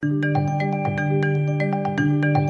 Thank you.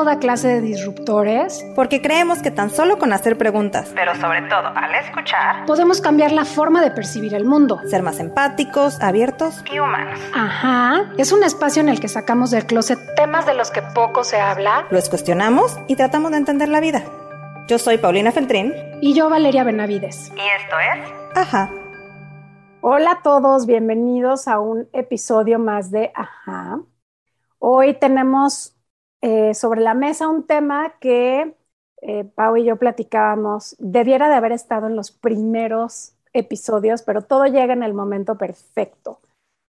toda clase de disruptores. Porque creemos que tan solo con hacer preguntas, pero sobre todo al escuchar, podemos cambiar la forma de percibir el mundo. Ser más empáticos, abiertos y humanos. Ajá. Es un espacio en el que sacamos del closet temas de los que poco se habla. Los cuestionamos y tratamos de entender la vida. Yo soy Paulina Feltrín. Y yo Valeria Benavides. Y esto es... Ajá. Hola a todos, bienvenidos a un episodio más de Ajá. Hoy tenemos eh, sobre la mesa un tema que eh, Pau y yo platicábamos, debiera de haber estado en los primeros episodios, pero todo llega en el momento perfecto,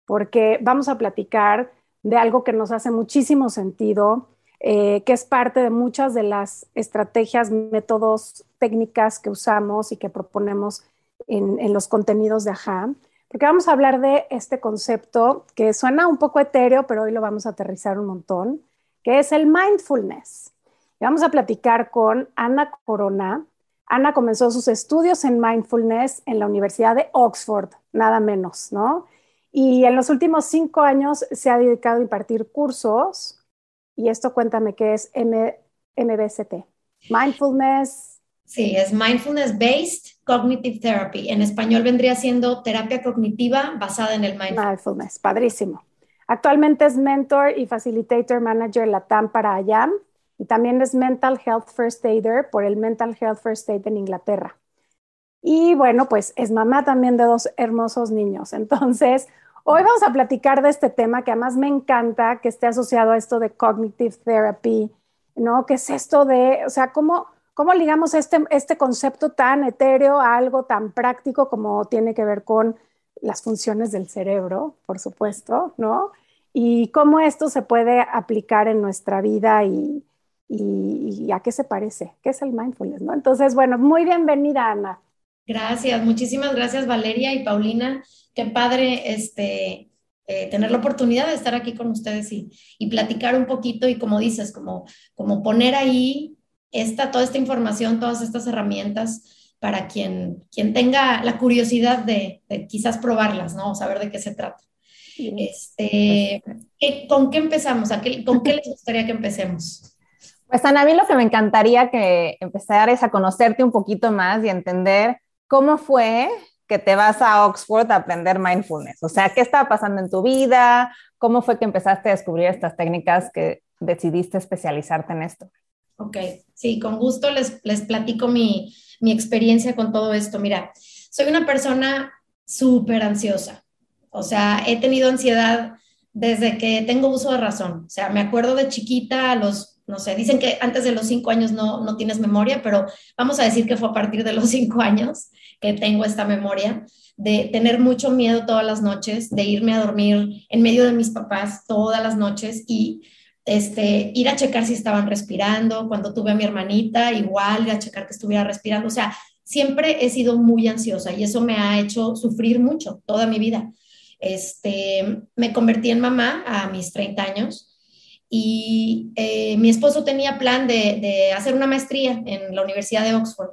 porque vamos a platicar de algo que nos hace muchísimo sentido, eh, que es parte de muchas de las estrategias, métodos, técnicas que usamos y que proponemos en, los contenidos de AJA, porque vamos a hablar de este concepto que suena un poco etéreo, pero hoy lo vamos a aterrizar un montón, que es el mindfulness. Y vamos a platicar con Ana Corona. Ana comenzó sus estudios en mindfulness en la Universidad de Oxford, nada menos, ¿no? Y en los últimos cinco años se ha dedicado a impartir cursos. Y esto cuéntame qué es MBCT. Mindfulness. Sí, es Mindfulness Based Cognitive Therapy. En español vendría siendo terapia cognitiva basada en el mindfulness. Mindfulness, padrísimo. Actualmente es mentor y facilitator manager LATAM para IAM y también es Mental Health First Aider por el Mental Health First Aid en Inglaterra. Y bueno, pues es mamá también de dos hermosos niños. Entonces, hoy vamos a platicar de este tema que además me encanta que esté asociado a esto de cognitive therapy, ¿no? ¿Qué es esto de, o sea, cómo, cómo ligamos este, este concepto tan etéreo a algo tan práctico como tiene que ver con las funciones del cerebro, por supuesto, ¿no? Y cómo esto se puede aplicar en nuestra vida y, y, a qué se parece, qué es el mindfulness, ¿no? Entonces, bueno, muy bienvenida, Ana. Gracias, muchísimas gracias, Valeria y Paulina. Qué padre este, eh, tener la oportunidad de estar aquí con ustedes y, y, platicar un poquito y como dices, como, como poner ahí esta, toda esta información, todas estas herramientas para quien, quien tenga la curiosidad de, quizás probarlas, ¿no? O saber de qué se trata. Este, ¿Con qué empezamos? ¿Con qué les gustaría que empecemos? Pues Ana, a mí lo que me encantaría que empezar es a conocerte un poquito más y entender cómo fue que te vas a Oxford a aprender mindfulness. O sea, ¿qué estaba pasando en tu vida? ¿Cómo fue que empezaste a descubrir estas técnicas que decidiste especializarte en esto? Ok, sí, con gusto les, les platico mi, mi experiencia con todo esto. Mira, soy una persona súper ansiosa. O sea, he tenido ansiedad desde que tengo uso de razón. O sea, me acuerdo de chiquita a los, no sé, dicen que antes de los cinco años no, no tienes memoria, pero vamos a decir que fue a partir de los cinco años que tengo esta memoria de tener mucho miedo todas las noches, de irme a dormir en medio de mis papás todas las noches y este, ir a checar si estaban respirando. Cuando tuve a mi hermanita, igual ir a checar que estuviera respirando. O sea, siempre he sido muy ansiosa y eso me ha hecho sufrir mucho toda mi vida. Este, me convertí en mamá a mis 30 años y eh, mi esposo tenía plan de, de, hacer una maestría en la Universidad de Oxford.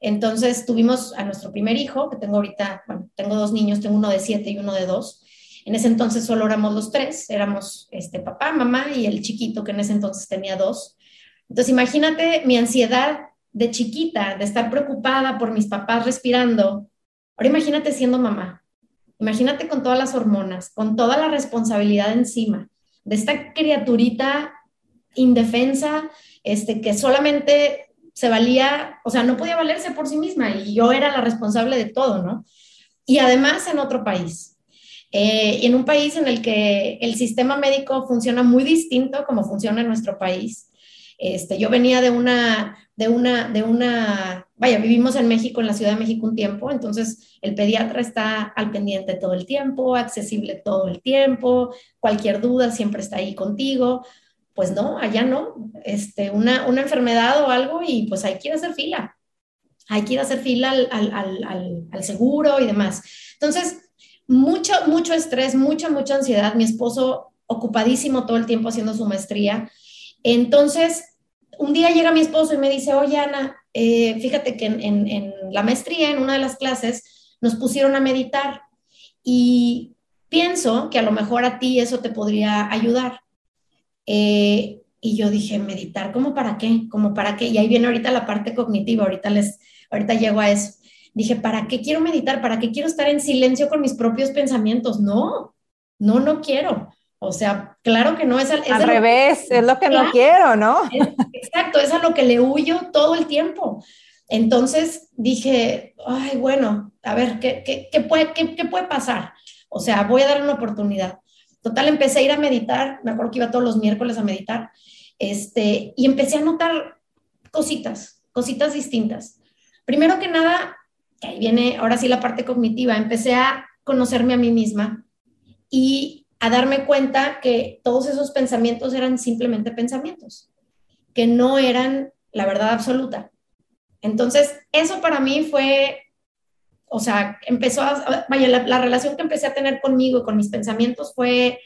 Entonces tuvimos a nuestro primer hijo, que tengo ahorita, bueno, tengo dos niños, tengo uno de siete y uno de dos. En ese entonces solo éramos los tres, éramos este, papá, mamá y el chiquito, que en ese entonces tenía dos. Entonces imagínate mi ansiedad de chiquita, de estar preocupada por mis papás respirando. Ahora imagínate siendo mamá. Imagínate con todas las hormonas, con toda la responsabilidad encima de esta criaturita indefensa, este, que solamente se valía, o sea, no podía valerse por sí misma y yo era la responsable de todo, ¿no? Y además en otro país, eh, en un país en el que el sistema médico funciona muy distinto como funciona en nuestro país. Este, yo venía de una, de una, de una, vaya, vivimos en México, en la Ciudad de México un tiempo, entonces el pediatra está al pendiente todo el tiempo, accesible todo el tiempo, cualquier duda siempre está ahí contigo. Pues no, allá no, este, una, una enfermedad o algo y pues hay que ir a hacer fila, hay que ir a hacer fila al, al, al, al seguro y demás. Entonces, mucho, mucho estrés, mucha, mucha ansiedad. Mi esposo ocupadísimo todo el tiempo haciendo su maestría. Entonces, un día llega mi esposo y me dice, oye, Ana, eh, fíjate que en, la maestría, en una de las clases, nos pusieron a meditar y pienso que a lo mejor a ti eso te podría ayudar. Eh, y yo dije, meditar, ¿cómo para qué? ¿Cómo para qué? Y ahí viene ahorita la parte cognitiva, ahorita les, ahorita llego a eso. Dije, ¿para qué quiero meditar? ¿Para qué quiero estar en silencio con mis propios pensamientos? No, no, no quiero. O sea, claro que no es al, revés, es lo que no quiero, ¿no? exacto, es a lo que le huyo todo el tiempo. Entonces dije, ay, bueno, a ver, ¿qué, qué, puede, qué, puede pasar? O sea, voy a dar una oportunidad. Total, empecé a ir a meditar, me acuerdo que iba todos los miércoles a meditar, este, y empecé a notar cositas, cositas distintas. Primero que nada, que ahí viene ahora sí la parte cognitiva, empecé a conocerme a mí misma y a darme cuenta que todos esos pensamientos eran simplemente pensamientos, que no eran la verdad absoluta. Entonces, eso para mí fue, o sea, empezó a, vaya, la, relación que empecé a tener conmigo y con mis pensamientos fue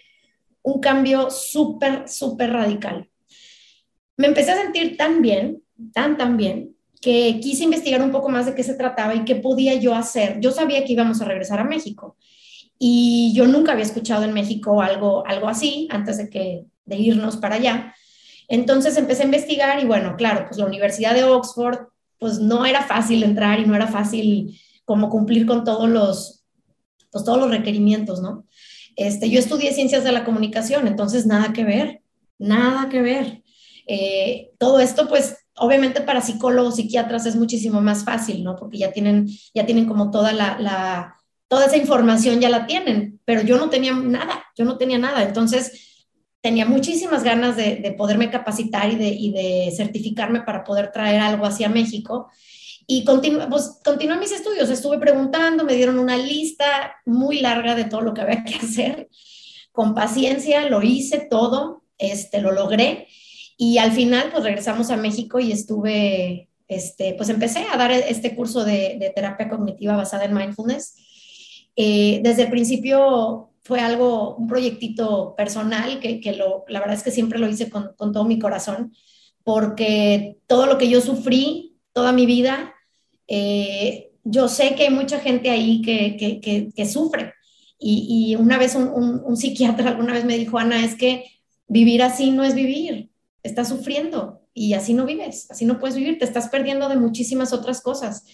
un cambio súper, súper radical. Me empecé a sentir tan bien, tan, tan bien, que quise investigar un poco más de qué se trataba y qué podía yo hacer. Yo sabía que íbamos a regresar a México y yo nunca había escuchado en México algo, algo así antes de, que, de irnos para allá. Entonces empecé a investigar y bueno, claro, pues la Universidad de Oxford, pues no era fácil entrar y no era fácil como cumplir con todos los, pues todos los requerimientos, ¿no? Este, yo estudié ciencias de la comunicación, entonces nada que ver, nada que ver. Eh, todo esto, pues, obviamente para psicólogos, psiquiatras es muchísimo más fácil, ¿no? Porque ya tienen, ya tienen como toda la, la toda esa información ya la tienen, pero yo no tenía nada, yo no tenía nada. Entonces, tenía muchísimas ganas de, poderme capacitar y de, certificarme para poder traer algo hacia México. Y continué, pues, mis estudios, estuve preguntando, me dieron una lista muy larga de todo lo que había que hacer. Con paciencia lo hice todo, este, lo logré. Y al final, pues regresamos a México y estuve, este, pues empecé a dar este curso de terapia cognitiva basada en mindfulness eh, desde el principio fue algo, un proyectito personal que, lo, la verdad es que siempre lo hice con, todo mi corazón, porque todo lo que yo sufrí toda mi vida, eh, yo sé que hay mucha gente ahí que, que, que sufre. Y, una vez un, un, un, psiquiatra alguna vez me dijo, Ana, es que vivir así no es vivir, estás sufriendo y así no vives, así no puedes vivir, te estás perdiendo de muchísimas otras cosas.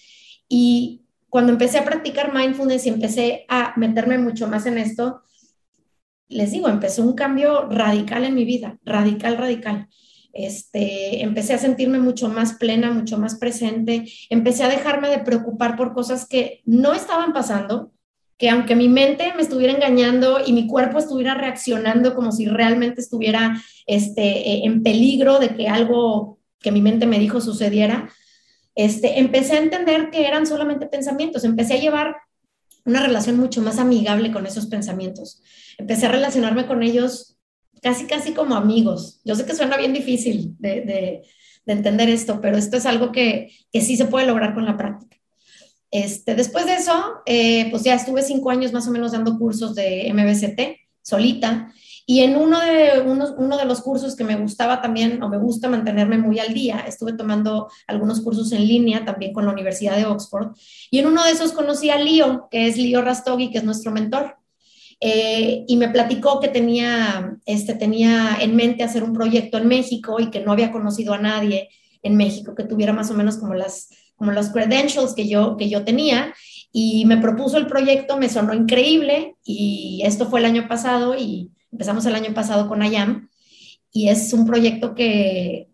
Y cuando empecé a practicar mindfulness y empecé a meterme mucho más en esto, les digo, empezó un cambio radical en mi vida, radical, radical. Este, empecé a sentirme mucho más plena, mucho más presente, empecé a dejarme de preocupar por cosas que no estaban pasando, que aunque mi mente me estuviera engañando y mi cuerpo estuviera reaccionando como si realmente estuviera este, eh, en peligro de que algo que mi mente me dijo sucediera, este, empecé a entender que eran solamente pensamientos, empecé a llevar una relación mucho más amigable con esos pensamientos. Empecé a relacionarme con ellos casi, casi como amigos. Yo sé que suena bien difícil de, entender esto, pero esto es algo que, sí se puede lograr con la práctica. Este, después de eso, eh, pues ya estuve cinco años más o menos dando cursos de MBCT solita y en uno de, uno, de los cursos que me gustaba también, o me gusta mantenerme muy al día, estuve tomando algunos cursos en línea también con la Universidad de Oxford. Y en uno de esos conocí a Lío, que es Lío Rastogi, que es nuestro mentor. Eh, y me platicó que tenía, este, tenía en mente hacer un proyecto en México y que no había conocido a nadie en México que tuviera más o menos como las como los credentials que yo, que yo tenía y me propuso el proyecto, me sonó increíble y esto fue el año pasado y Empezamos el año pasado con IAM y es un proyecto que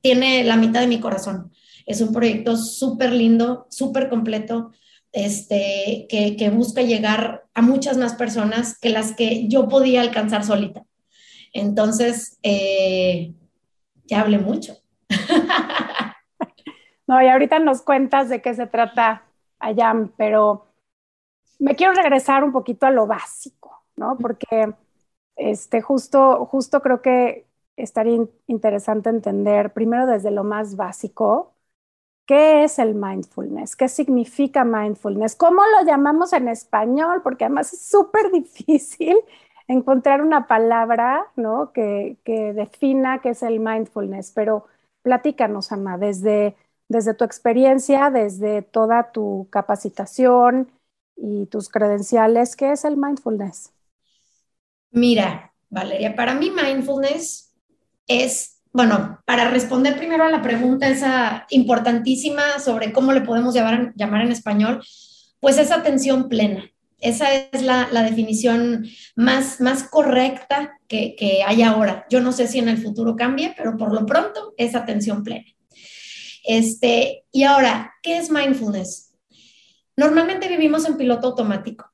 tiene la mitad de mi corazón. Es un proyecto súper lindo, súper completo, este, que, busca llegar a muchas más personas que las que yo podía alcanzar solita. Entonces, eh, ya hablé mucho. no, y ahorita nos cuentas de qué se trata Ayam, pero me quiero regresar un poquito a lo básico, ¿no? Porque este, justo, justo creo que estaría interesante entender primero desde lo más básico, ¿qué es el mindfulness? ¿Qué significa mindfulness? ¿Cómo lo llamamos en español? Porque además es súper difícil encontrar una palabra ¿no? que, que, defina qué es el mindfulness, pero platícanos, Ana, desde, desde tu experiencia, desde toda tu capacitación y tus credenciales, ¿qué es el mindfulness? Mira, Valeria, para mí mindfulness es, bueno, para responder primero a la pregunta esa importantísima sobre cómo le podemos llamar, en español, pues es atención plena. Esa es la, definición más, más correcta que, que, hay ahora. Yo no sé si en el futuro cambie, pero por lo pronto es atención plena. Este, y ahora, ¿qué es mindfulness? Normalmente vivimos en piloto automático.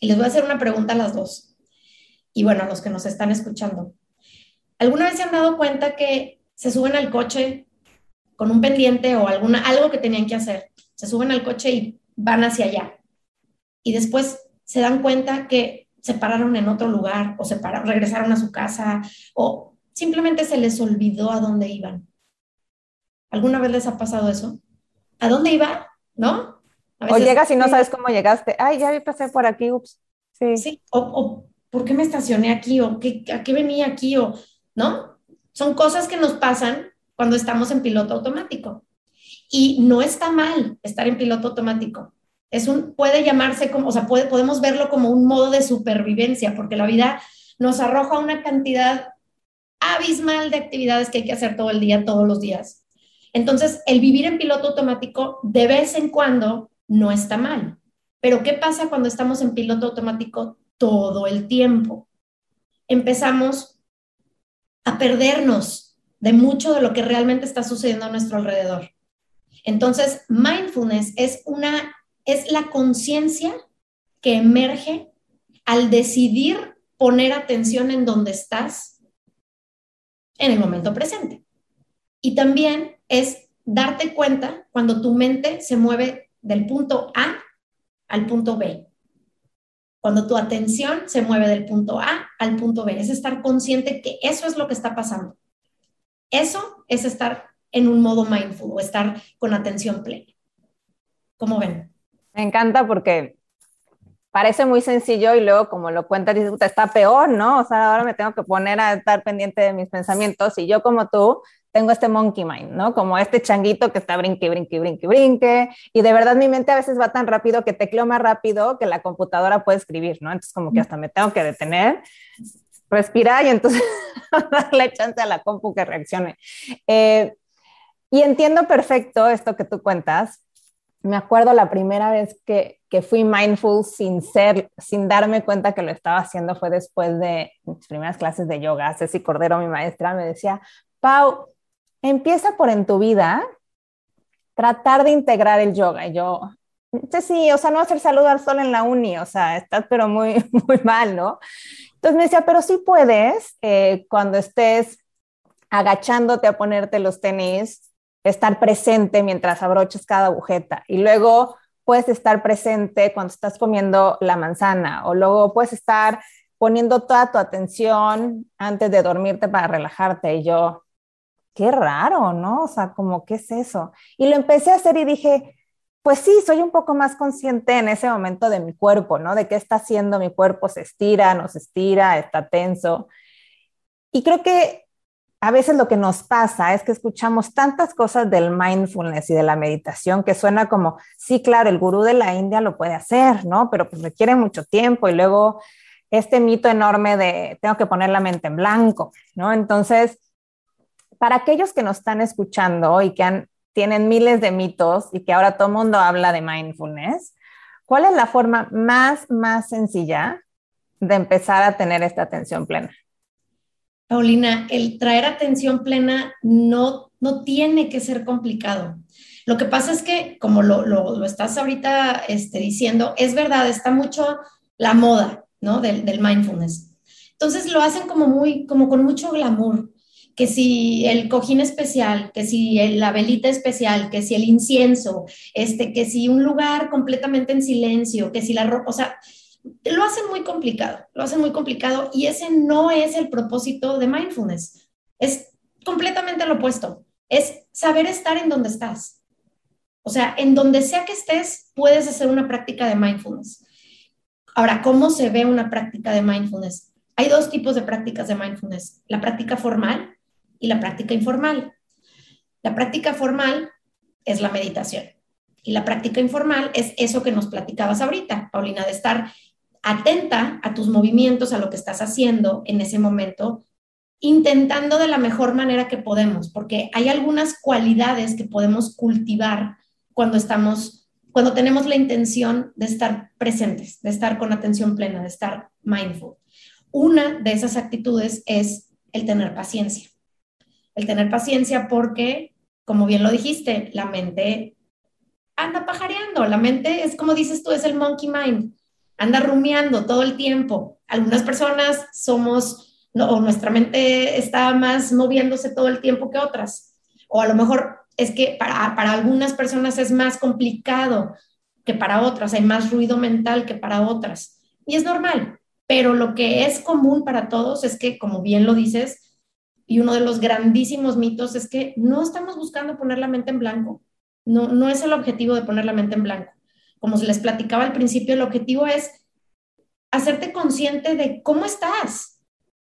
Y les voy a hacer una pregunta a las dos. Y bueno, a los que nos están escuchando. ¿Alguna vez se han dado cuenta que se suben al coche con un pendiente o alguna, algo que tenían que hacer? Se suben al coche y van hacia allá y después se dan cuenta que se pararon en otro lugar o se pararon, regresaron a su casa o simplemente se les olvidó a dónde iban. ¿Alguna vez les ha pasado eso? ¿A dónde iba? ¿No? o llegas y no sabes cómo llegaste. Ay, ya pasé por aquí, ups. Sí. sí. O, o, ¿por qué me estacioné aquí? ¿O qué, a qué venía aquí? O, ¿no? Son cosas que nos pasan cuando estamos en piloto automático. Y no está mal estar en piloto automático es un, puede llamarse como, o sea, podemos verlo como un modo de supervivencia, porque la vida nos arroja una cantidad abismal de actividades que hay que hacer todo el día, todos los días. Entonces, el vivir en piloto automático de vez en cuando no está mal. Pero ¿qué pasa cuando estamos en piloto automático todo el tiempo? Empezamos a perdernos de mucho de lo que realmente está sucediendo a nuestro alrededor. Entonces, mindfulness es una es la conciencia que emerge al decidir poner atención en donde estás en el momento presente. Y también es darte cuenta cuando tu mente se mueve del punto A al punto B. Cuando tu atención se mueve del punto A al punto B, es estar consciente que eso es lo que está pasando. Eso es estar en un modo mindful o estar con atención plena. ¿Cómo ven? Me encanta porque parece muy sencillo y luego como lo cuentas dices, está peor, ¿no? O sea, ahora me tengo que poner a estar pendiente de mis pensamientos y yo como tú tengo este monkey mind, ¿no? Como este changuito que está brinque, brinque, brinque, brinque y de verdad mi mente a veces va tan rápido que tecleo más rápido que la computadora puede escribir, ¿no? Entonces como que hasta me tengo que detener, respirar y entonces darle chance a la compu que reaccione. Eh, y entiendo perfecto esto que tú cuentas, me acuerdo la primera vez que, que, fui mindful sin ser, sin darme cuenta que lo estaba haciendo fue después de mis primeras clases de yoga. Ceci Cordero, mi maestra, me decía, Pau, empieza por en tu vida tratar de integrar el yoga. Y yo, sí, o sea, no hacer saludo al sol en la uni, o sea, estás pero muy, muy mal, ¿no? Entonces me decía, pero sí puedes eh, cuando estés agachándote a ponerte los tenis, estar presente mientras abroches cada agujeta y luego puedes estar presente cuando estás comiendo la manzana o luego puedes estar poniendo toda tu atención antes de dormirte para relajarte y yo, qué raro, ¿no? O sea, como, ¿qué es eso? Y lo empecé a hacer y dije, pues sí, soy un poco más consciente en ese momento de mi cuerpo, ¿no? De qué está haciendo mi cuerpo, se estira, no se estira, está tenso. Y creo que a veces lo que nos pasa es que escuchamos tantas cosas del mindfulness y de la meditación que suena como, sí, claro, el gurú de la India lo puede hacer, ¿no? Pero pues requiere mucho tiempo y luego este mito enorme de tengo que poner la mente en blanco, ¿no? Entonces, para aquellos que nos están escuchando y que tienen miles de mitos y que ahora todo el mundo habla de mindfulness, ¿cuál es la forma más, más sencilla de empezar a tener esta atención plena? Paulina, el traer atención plena no, no tiene que ser complicado. Lo que pasa es que, como lo, lo, estás ahorita este, diciendo, es verdad, está mucho la moda, ¿no? Del, del, mindfulness. Entonces lo hacen como muy, como con mucho glamour, que si el cojín especial, que si la velita especial, que si el incienso, este, que si un lugar completamente en silencio, que si la ropa, o sea, lo hacen muy complicado, lo hacen muy complicado y ese no es el propósito de mindfulness. Es completamente lo opuesto. Es saber estar en donde estás. O sea, en donde sea que estés, puedes hacer una práctica de mindfulness. Ahora, ¿cómo se ve una práctica de mindfulness? Hay dos tipos de prácticas de mindfulness, la práctica formal y la práctica informal. La práctica formal es la meditación y la práctica informal es eso que nos platicabas ahorita, Paulina, de estar atenta a tus movimientos, a lo que estás haciendo en ese momento, intentando de la mejor manera que podemos, porque hay algunas cualidades que podemos cultivar cuando estamos, cuando tenemos la intención de estar presentes, de estar con atención plena, de estar mindful. Una de esas actitudes es el tener paciencia. El tener paciencia porque, como bien lo dijiste, la mente anda pajareando, la mente es como dices tú, es el monkey mind anda rumiando todo el tiempo. Algunas personas somos, o nuestra mente está más moviéndose todo el tiempo que otras. O a lo mejor es que para, para algunas personas es más complicado que para otras, hay más ruido mental que para otras. Y es normal, pero lo que es común para todos es que, como bien lo dices, y uno de los grandísimos mitos es que no estamos buscando poner la mente en blanco. No, no es el objetivo de poner la mente en blanco como se les platicaba al principio, el objetivo es hacerte consciente de cómo estás,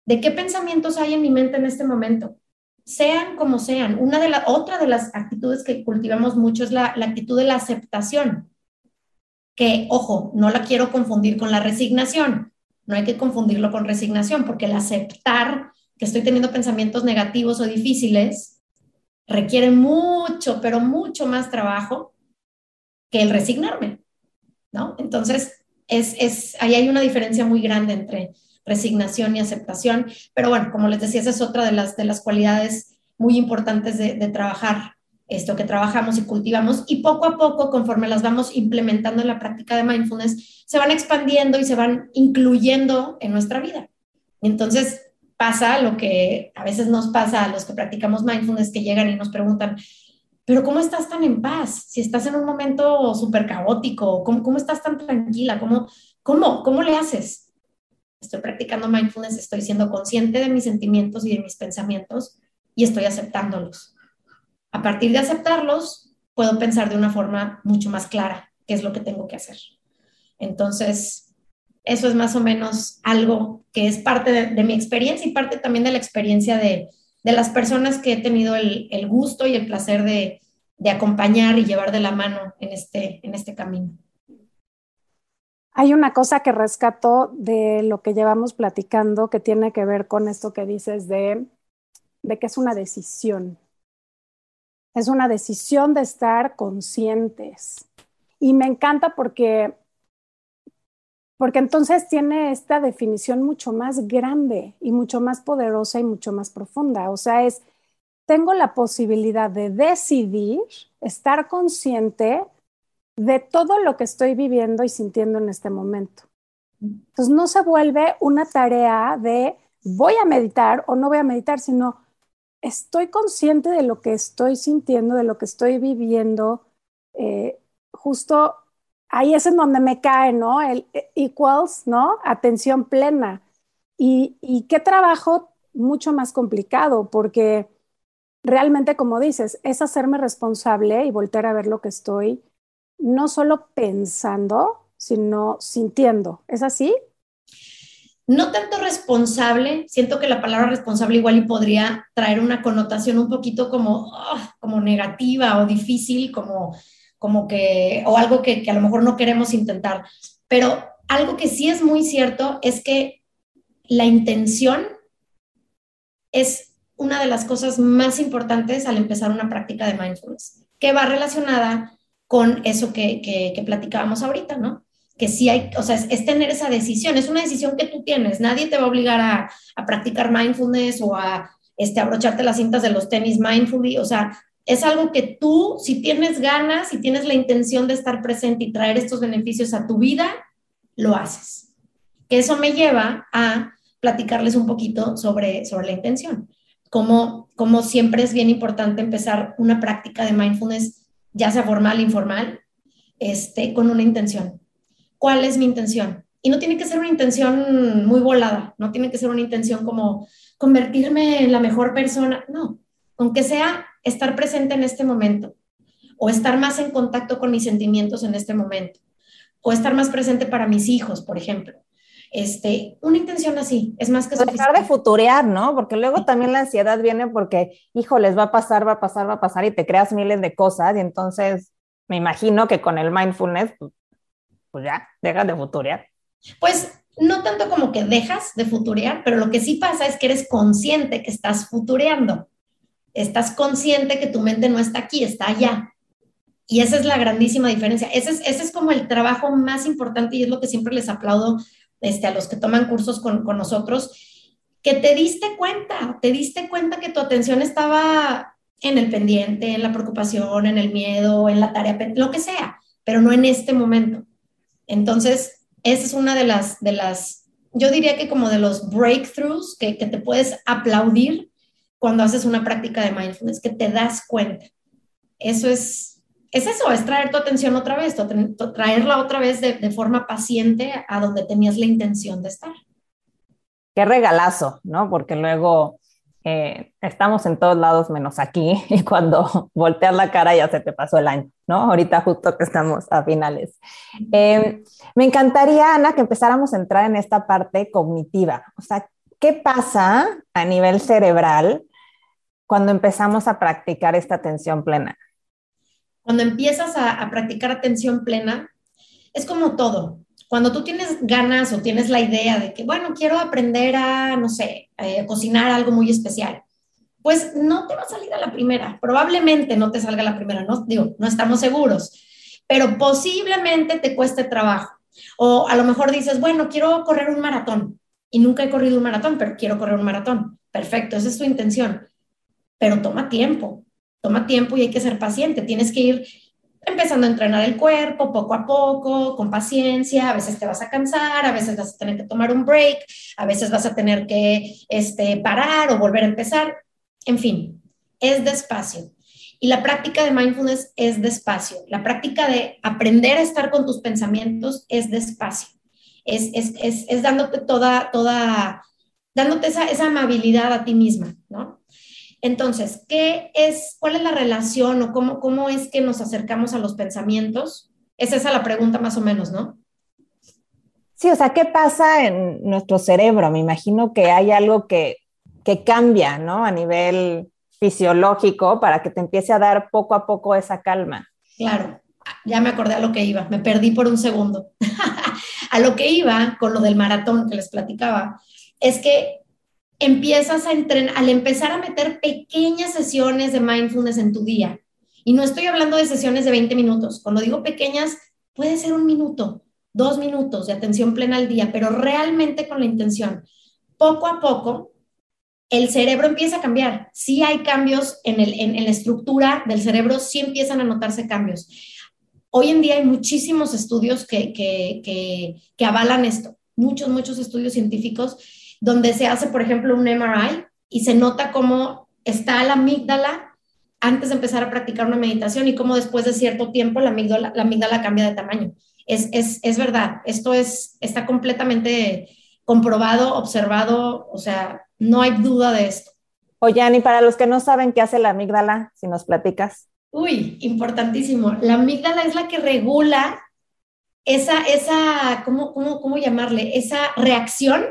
de qué pensamientos hay en mi mente en este momento, sean como sean. Una de la, otra de las actitudes que cultivamos mucho es la, la actitud de la aceptación, que, ojo, no la quiero confundir con la resignación, no hay que confundirlo con resignación, porque el aceptar que estoy teniendo pensamientos negativos o difíciles requiere mucho, pero mucho más trabajo que el resignarme, ¿no? Entonces, es, es, ahí hay una diferencia muy grande entre resignación y aceptación, pero bueno, como les decía, esa es otra de las, de las cualidades muy importantes de, de trabajar esto que trabajamos y cultivamos y poco a poco, conforme las vamos implementando en la práctica de mindfulness, se van expandiendo y se van incluyendo en nuestra vida. Entonces pasa lo que a veces nos pasa a los que practicamos mindfulness, que llegan y nos preguntan, pero ¿cómo estás tan en paz? Si estás en un momento súper caótico, ¿cómo, ¿cómo, estás tan tranquila? ¿Cómo, ¿Cómo? ¿Cómo le haces? Estoy practicando mindfulness, estoy siendo consciente de mis sentimientos y de mis pensamientos y estoy aceptándolos. A partir de aceptarlos, puedo pensar de una forma mucho más clara qué es lo que tengo que hacer. Entonces, eso es más o menos algo que es parte de mi experiencia y parte también de la experiencia de, de las personas que he tenido el, gusto y el placer de, acompañar y llevar de la mano en este, en este camino. Hay una cosa que rescato de lo que llevamos platicando que tiene que ver con esto que dices de, de que es una decisión. Es una decisión de estar conscientes. Y me encanta porque porque entonces tiene esta definición mucho más grande y mucho más poderosa y mucho más profunda. O sea, es, tengo la posibilidad de decidir, estar consciente de todo lo que estoy viviendo y sintiendo en este momento. Entonces no se vuelve una tarea de voy a meditar o no voy a meditar, sino estoy consciente de lo que estoy sintiendo, de lo que estoy viviendo. Eh, justo ahí es en donde me cae, ¿no? El equals, ¿no? Atención plena. Y, y qué trabajo mucho más complicado, porque realmente, como dices, es hacerme responsable y volver a ver lo que estoy, no solo pensando, sino sintiendo. ¿Es así? No tanto responsable, siento que la palabra responsable igual y podría traer una connotación un poquito como, ah, como negativa o difícil, como como que, o algo que, a lo mejor no queremos intentar. Pero algo que sí es muy cierto es que la intención es una de las cosas más importantes al empezar una práctica de mindfulness, que va relacionada con eso que, que, platicábamos ahorita, ¿no? Que sí hay, o sea, es, tener esa decisión, es una decisión que tú tienes, nadie te va a obligar a, a practicar mindfulness o a este, abrocharte las cintas de los tenis mindfully, o sea, es algo que tú, si tienes ganas, si tienes la intención de estar presente y traer estos beneficios a tu vida, lo haces. Eso me lleva a platicarles un poquito sobre, sobre la intención. como, como siempre es bien importante empezar una práctica de mindfulness, ya sea formal informal, este, con una intención. ¿Cuál es mi intención? Y no tiene que ser una intención muy volada, no tiene que ser una intención como convertirme en la mejor persona, no, aunque sea estar presente en este momento o estar más en contacto con mis sentimientos en este momento o estar más presente para mis hijos, por ejemplo. Este, una intención así, es más que pues Dejar de futurear, ¿no? Porque luego también la ansiedad viene porque, hijo, les va a pasar, va a pasar, va a pasar y te creas miles de cosas y entonces me imagino que con el mindfulness, pues, pues ya, dejas de futurear. Pues no tanto como que dejas de futurear, pero lo que sí pasa es que eres consciente que estás futureando. Estás consciente que tu mente no está aquí, está allá. Y esa es la grandísima diferencia. Ese es, ese es como el trabajo más importante y es lo que siempre les aplaudo este, a los que toman cursos con, con nosotros, que te diste cuenta, te diste cuenta que tu atención estaba en el pendiente, en la preocupación, en el miedo, en la tarea, lo que sea, pero no en este momento. Entonces, esa es una de las, de las, yo diría que como de los breakthroughs que, que te puedes aplaudir cuando haces una práctica de mindfulness, que te das cuenta. Eso es, es eso, es traer tu atención otra vez, traerla otra vez de, de forma paciente a donde tenías la intención de estar. Qué regalazo, ¿no? Porque luego eh, estamos en todos lados menos aquí y cuando volteas la cara ya se te pasó el año, ¿no? Ahorita justo que estamos a finales. Eh, me encantaría, Ana, que empezáramos a entrar en esta parte cognitiva. O sea, ¿qué pasa a nivel cerebral cuando empezamos a practicar esta atención plena? Cuando empiezas a, a practicar atención plena, es como todo cuando tú tienes ganas o tienes la idea de que, bueno, quiero aprender a, no sé, eh, cocinar algo muy especial, pues no te va a salir a la primera. Probablemente no te salga a la primera, no digo, no estamos seguros, pero posiblemente te cueste trabajo. O a lo mejor dices, bueno, quiero correr un maratón y nunca he corrido un maratón, pero quiero correr un maratón. Perfecto, esa es tu intención. Pero toma tiempo, toma tiempo y hay que ser paciente. Tienes que ir empezando a entrenar el cuerpo poco a poco, con paciencia, a veces te vas a cansar, a veces vas a tener que tomar un break, a veces vas a tener que este, parar o volver a empezar, en fin, es despacio. Y la práctica de mindfulness es despacio. La práctica de aprender a estar con tus pensamientos es despacio. Es, es, es, es dándote toda, toda, dándote esa, esa amabilidad a ti misma, ¿no? Entonces, ¿qué es, cuál es la relación o cómo, cómo es que nos acercamos a los pensamientos? Es esa la pregunta más o menos, ¿no? Sí, o sea, ¿qué pasa en nuestro cerebro? Me imagino que hay algo que, que cambia, ¿no? A nivel fisiológico para que te empiece a dar poco a poco esa calma. Claro, ya me acordé a lo que iba, me perdí por un segundo. a lo que iba con lo del maratón que les platicaba, es que empiezas a entrenar, al empezar a meter pequeñas sesiones de mindfulness en tu día, y no estoy hablando de sesiones de 20 minutos, cuando digo pequeñas, puede ser un minuto, dos minutos de atención plena al día, pero realmente con la intención. Poco a poco, el cerebro empieza a cambiar. Sí hay cambios en, el, en, la estructura del cerebro, sí empiezan a notarse cambios. Hoy en día hay muchísimos estudios que, que, que, que avalan esto, muchos, muchos estudios científicos donde se hace, por ejemplo, un MRI y se nota cómo está la amígdala antes de empezar a practicar una meditación y cómo después de cierto tiempo la amígdala, la amígdala cambia de tamaño. Es, es, es verdad, esto es, está completamente comprobado, observado, o sea, no hay duda de esto. Oye, Ani, para los que no saben qué hace la amígdala, si nos platicas. Uy, importantísimo. La amígdala es la que regula esa, esa ¿cómo, cómo, cómo llamarle? Esa reacción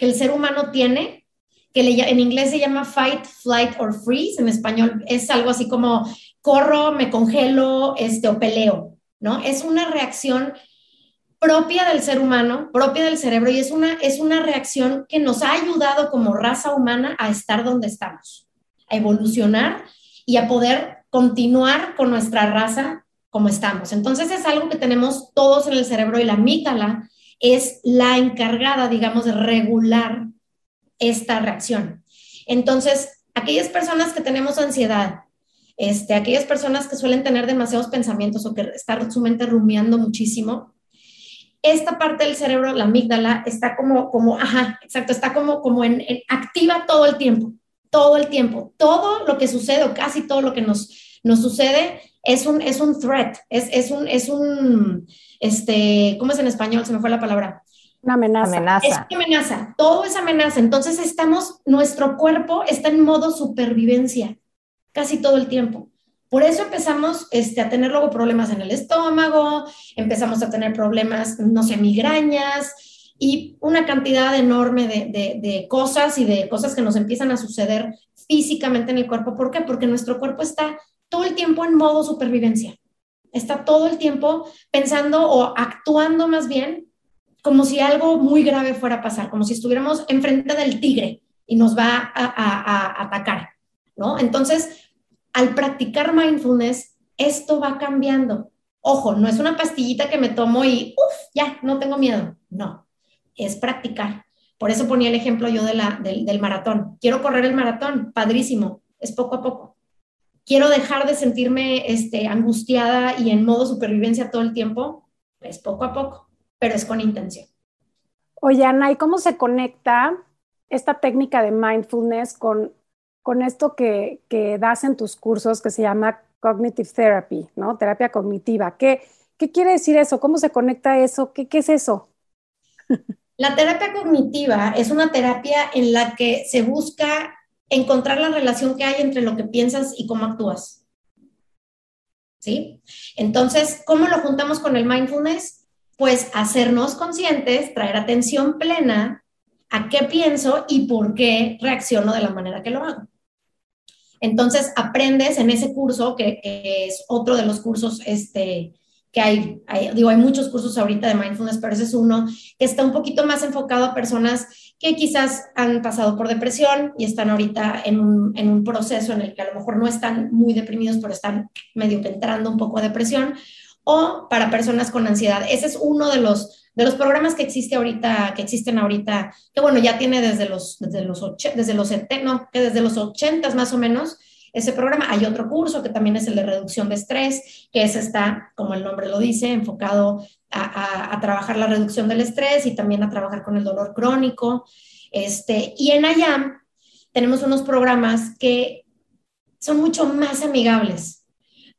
que el ser humano tiene, que en inglés se llama fight, flight or freeze, en español es algo así como corro, me congelo, este, o peleo, ¿no? Es una reacción propia del ser humano, propia del cerebro, y es una, es una reacción que nos ha ayudado como raza humana a estar donde estamos, a evolucionar y a poder continuar con nuestra raza como estamos. Entonces es algo que tenemos todos en el cerebro y la amígdala es la encargada, digamos, de regular esta reacción. Entonces, aquellas personas que tenemos ansiedad, este, aquellas personas que suelen tener demasiados pensamientos o que están su mente rumiando muchísimo, esta parte del cerebro, la amígdala, está como, como, ajá, exacto, está como, como en, activa todo el tiempo. todo el tiempo. Todo lo que sucede o casi todo lo que nos, nos sucede es un, es un threat, es, es, un, es un, este, ¿cómo es en español? Se me fue la palabra. Una amenaza. Amenaza. Es una amenaza, todo es amenaza. Entonces estamos, nuestro cuerpo está en modo supervivencia casi todo el tiempo. Por eso empezamos este, a tener luego problemas en el estómago, empezamos a tener problemas, no sé, migrañas y una cantidad enorme de, de, de cosas y de cosas que nos empiezan a suceder físicamente en el cuerpo. ¿Por qué? Porque nuestro cuerpo está todo el tiempo en modo supervivencia. Está todo el tiempo pensando o actuando más bien como si algo muy grave fuera a pasar, como si estuviéramos enfrente del tigre y nos va a, atacar, ¿no? Entonces, al practicar mindfulness, esto va cambiando. Ojo, no es una pastillita que me tomo y, uff, ya, no tengo miedo. No, es practicar. Por eso ponía el ejemplo yo de la, del, del maratón. Quiero correr el maratón, padrísimo, es poco a poco. Quiero dejar de sentirme este, angustiada y en modo supervivencia todo el tiempo, es poco a poco, pero es con intención. Oye, Ana, ¿y cómo se conecta esta técnica de mindfulness con, con esto que, que das en tus cursos que se llama Cognitive Therapy, ¿no? Terapia cognitiva. ¿Qué, qué quiere decir eso? ¿Cómo se conecta eso? ¿Qué, qué es eso? La terapia cognitiva es una terapia en la que se busca encontrar la relación que hay entre lo que piensas y cómo actúas. ¿Sí? Entonces, ¿cómo lo juntamos con el mindfulness? Pues hacernos conscientes, traer atención plena a qué pienso y por qué reacciono de la manera que lo hago. Entonces, aprendes en ese curso, que, es otro de los cursos este, que hay, hay, digo, hay muchos cursos ahorita de mindfulness, pero ese es uno que está un poquito más enfocado a personas que quizás han pasado por depresión y están ahorita en un, en un proceso en el que a lo mejor no están muy deprimidos, pero están medio entrando un poco a depresión, o para personas con ansiedad. Ese es uno de los, de los programas que existe ahorita, que existen ahorita, que bueno, ya tiene desde los, desde los, desde los, no, que desde los 80 más o menos, ese programa. Hay otro curso que también es el de reducción de estrés, que ese está, como el nombre lo dice, enfocado a trabajar la reducción del estrés y también a trabajar con el dolor crónico. Este, y en IAM tenemos unos programas que son mucho más amigables.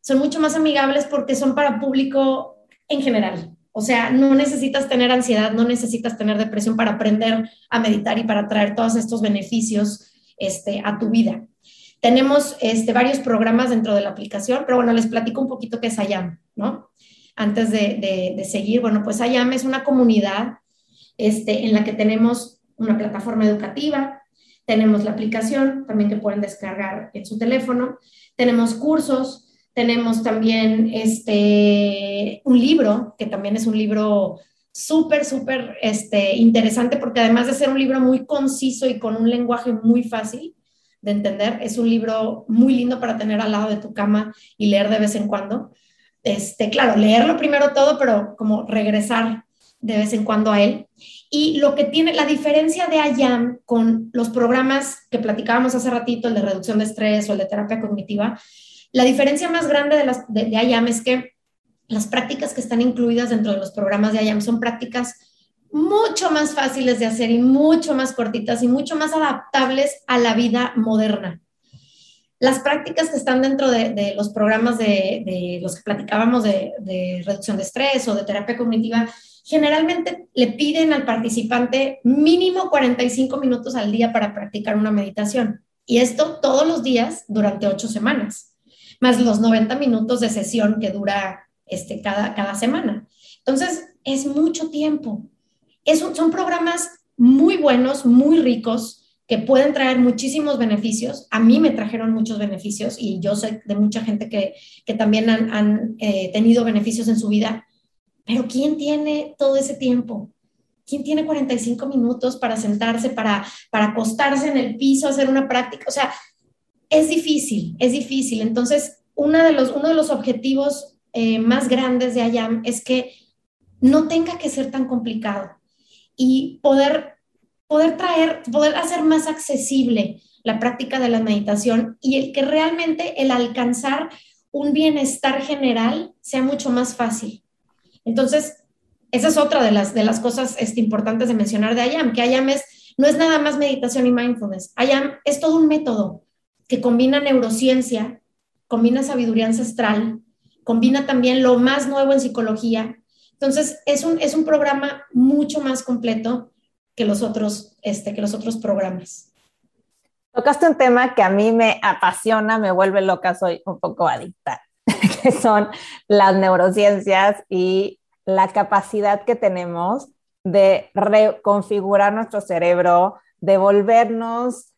Son mucho más amigables porque son para público en general. O sea, no necesitas tener ansiedad, no necesitas tener depresión para aprender a meditar y para traer todos estos beneficios este, a tu vida. Tenemos este, varios programas dentro de la aplicación, pero bueno, les platico un poquito qué es IAM, ¿no? Antes de, de, de seguir, bueno, pues IAM es una comunidad este, en la que tenemos una plataforma educativa, tenemos la aplicación también que pueden descargar en su teléfono, tenemos cursos, tenemos también este, un libro, que también es un libro súper, súper este, interesante, porque además de ser un libro muy conciso y con un lenguaje muy fácil, de entender. Es un libro muy lindo para tener al lado de tu cama y leer de vez en cuando. Este, claro, leerlo primero todo, pero como regresar de vez en cuando a él. Y lo que tiene, la diferencia de IAM con los programas que platicábamos hace ratito, el de reducción de estrés o el de terapia cognitiva, la diferencia más grande de, las, de, IAM es que las prácticas que están incluidas dentro de los programas de IAM son prácticas mucho más fáciles de hacer y mucho más cortitas y mucho más adaptables a la vida moderna. Las prácticas que están dentro de, los programas de, de, los que platicábamos de, de reducción de estrés o de terapia cognitiva, generalmente le piden al participante mínimo 45 minutos al día para practicar una meditación. Y esto todos los días durante ocho semanas, más los 90 minutos de sesión que dura este, cada, cada semana. Entonces, es mucho tiempo. Son programas muy buenos, muy ricos, que pueden traer muchísimos beneficios. A mí me trajeron muchos beneficios y yo sé de mucha gente que, que también han, han eh, tenido beneficios en su vida. Pero ¿quién tiene todo ese tiempo? ¿Quién tiene 45 minutos para sentarse, para, para acostarse en el piso, hacer una práctica? O sea, es difícil, es difícil. Entonces, una de los, uno de los objetivos eh, más grandes de IAM es que no tenga que ser tan complicado y poder, poder traer, poder hacer más accesible la práctica de la meditación y el que realmente el alcanzar un bienestar general sea mucho más fácil. Entonces, esa es otra de las, de las cosas este, importantes de mencionar de IAM, que IAM es no es nada más meditación y mindfulness. Allá es todo un método que combina neurociencia, combina sabiduría ancestral, combina también lo más nuevo en psicología. Entonces, es un, es un programa mucho más completo que los otros, este, que los otros programas. Tocaste un tema que a mí me apasiona, me vuelve loca, soy un poco adicta, que son las neurociencias y la capacidad que tenemos de reconfigurar nuestro cerebro, de volvernos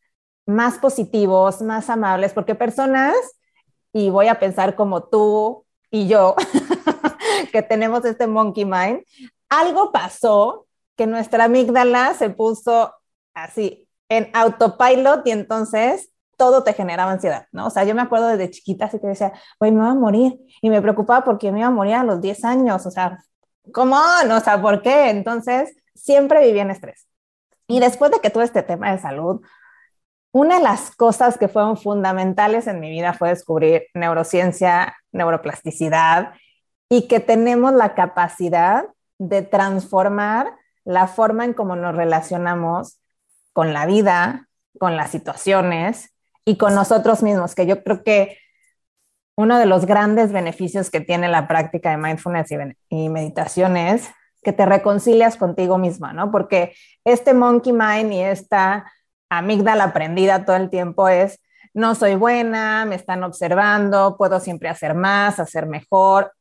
más positivos, más amables, porque personas, y voy a pensar como tú y yo, que tenemos este monkey mind, algo pasó que nuestra amígdala se puso así en autopilot y entonces todo te generaba ansiedad, ¿no? O sea, yo me acuerdo desde chiquita así que decía, oye, me voy a morir. Y me preocupaba porque me iba a morir a los 10 años, o sea, ¿Cómo? O sea, ¿por qué? Entonces, siempre viví en estrés. Y después de que tuve este tema de salud, una de las cosas que fueron fundamentales en mi vida fue descubrir neurociencia, neuroplasticidad y que tenemos la capacidad de transformar la forma en cómo nos relacionamos con la vida, con las situaciones y con nosotros mismos, que yo creo que uno de los grandes beneficios que tiene la práctica de mindfulness y, meditación es que te reconcilias contigo misma, ¿no? Porque este monkey mind y esta amígdala aprendida todo el tiempo es, no soy buena, me están observando, puedo siempre hacer más, hacer mejor.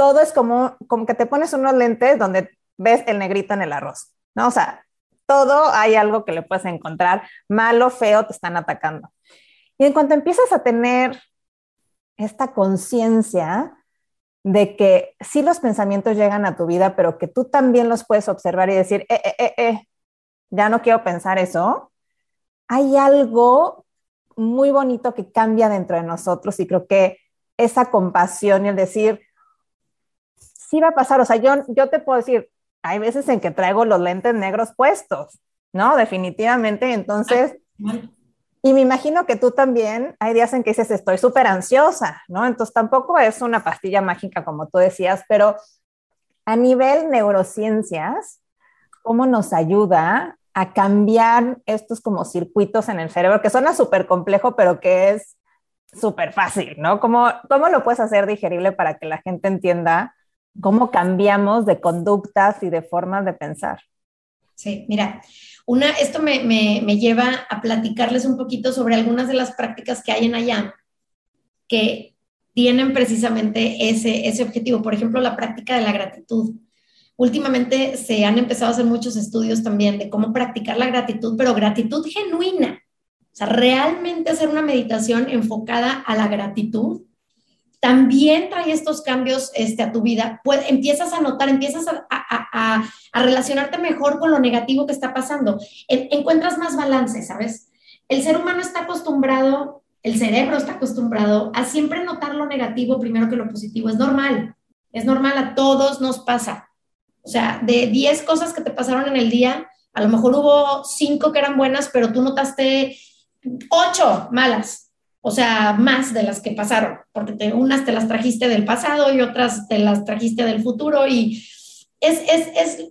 Todo es como, como que te pones unos lentes donde ves el negrito en el arroz, ¿no? O sea, todo hay algo que le puedes encontrar, malo, feo, te están atacando. Y en cuanto empiezas a tener esta conciencia de que sí los pensamientos llegan a tu vida, pero que tú también los puedes observar y decir, eh, eh, eh, eh, ya no quiero pensar eso, hay algo muy bonito que cambia dentro de nosotros y creo que esa compasión y el decir, sí va a pasar, o sea, yo, yo te puedo decir, hay veces en que traigo los lentes negros puestos, ¿no? Definitivamente, entonces... Y me imagino que tú también, hay días en que dices, estoy súper ansiosa, ¿no? Entonces tampoco es una pastilla mágica como tú decías, pero a nivel neurociencias, ¿cómo nos ayuda a cambiar estos como circuitos en el cerebro, que suena súper complejo, pero que es súper fácil, ¿no? ¿Cómo, ¿Cómo lo puedes hacer digerible para que la gente entienda cómo cambiamos de conductas y de formas de pensar? Sí, mira, una, esto me, lleva a platicarles un poquito sobre algunas de las prácticas que hay en allá que tienen precisamente ese, ese objetivo. Por ejemplo, la práctica de la gratitud. Últimamente se han empezado a hacer muchos estudios también de cómo practicar la gratitud, pero gratitud genuina. O sea, realmente hacer una meditación enfocada a la gratitud también trae estos cambios este, a tu vida. Empiezas a notar, empiezas a, relacionarte mejor con lo negativo que está pasando. encuentras más balance, ¿sabes? El ser humano está acostumbrado, el cerebro está acostumbrado a siempre notar lo negativo primero que lo positivo. Es normal, es normal, a todos nos pasa. O sea, de 10 cosas que te pasaron en el día, a lo mejor hubo 5 que eran buenas, pero tú notaste 8 malas o sea, más de las que pasaron, porque te, unas te las trajiste del pasado y otras te las trajiste del futuro y es,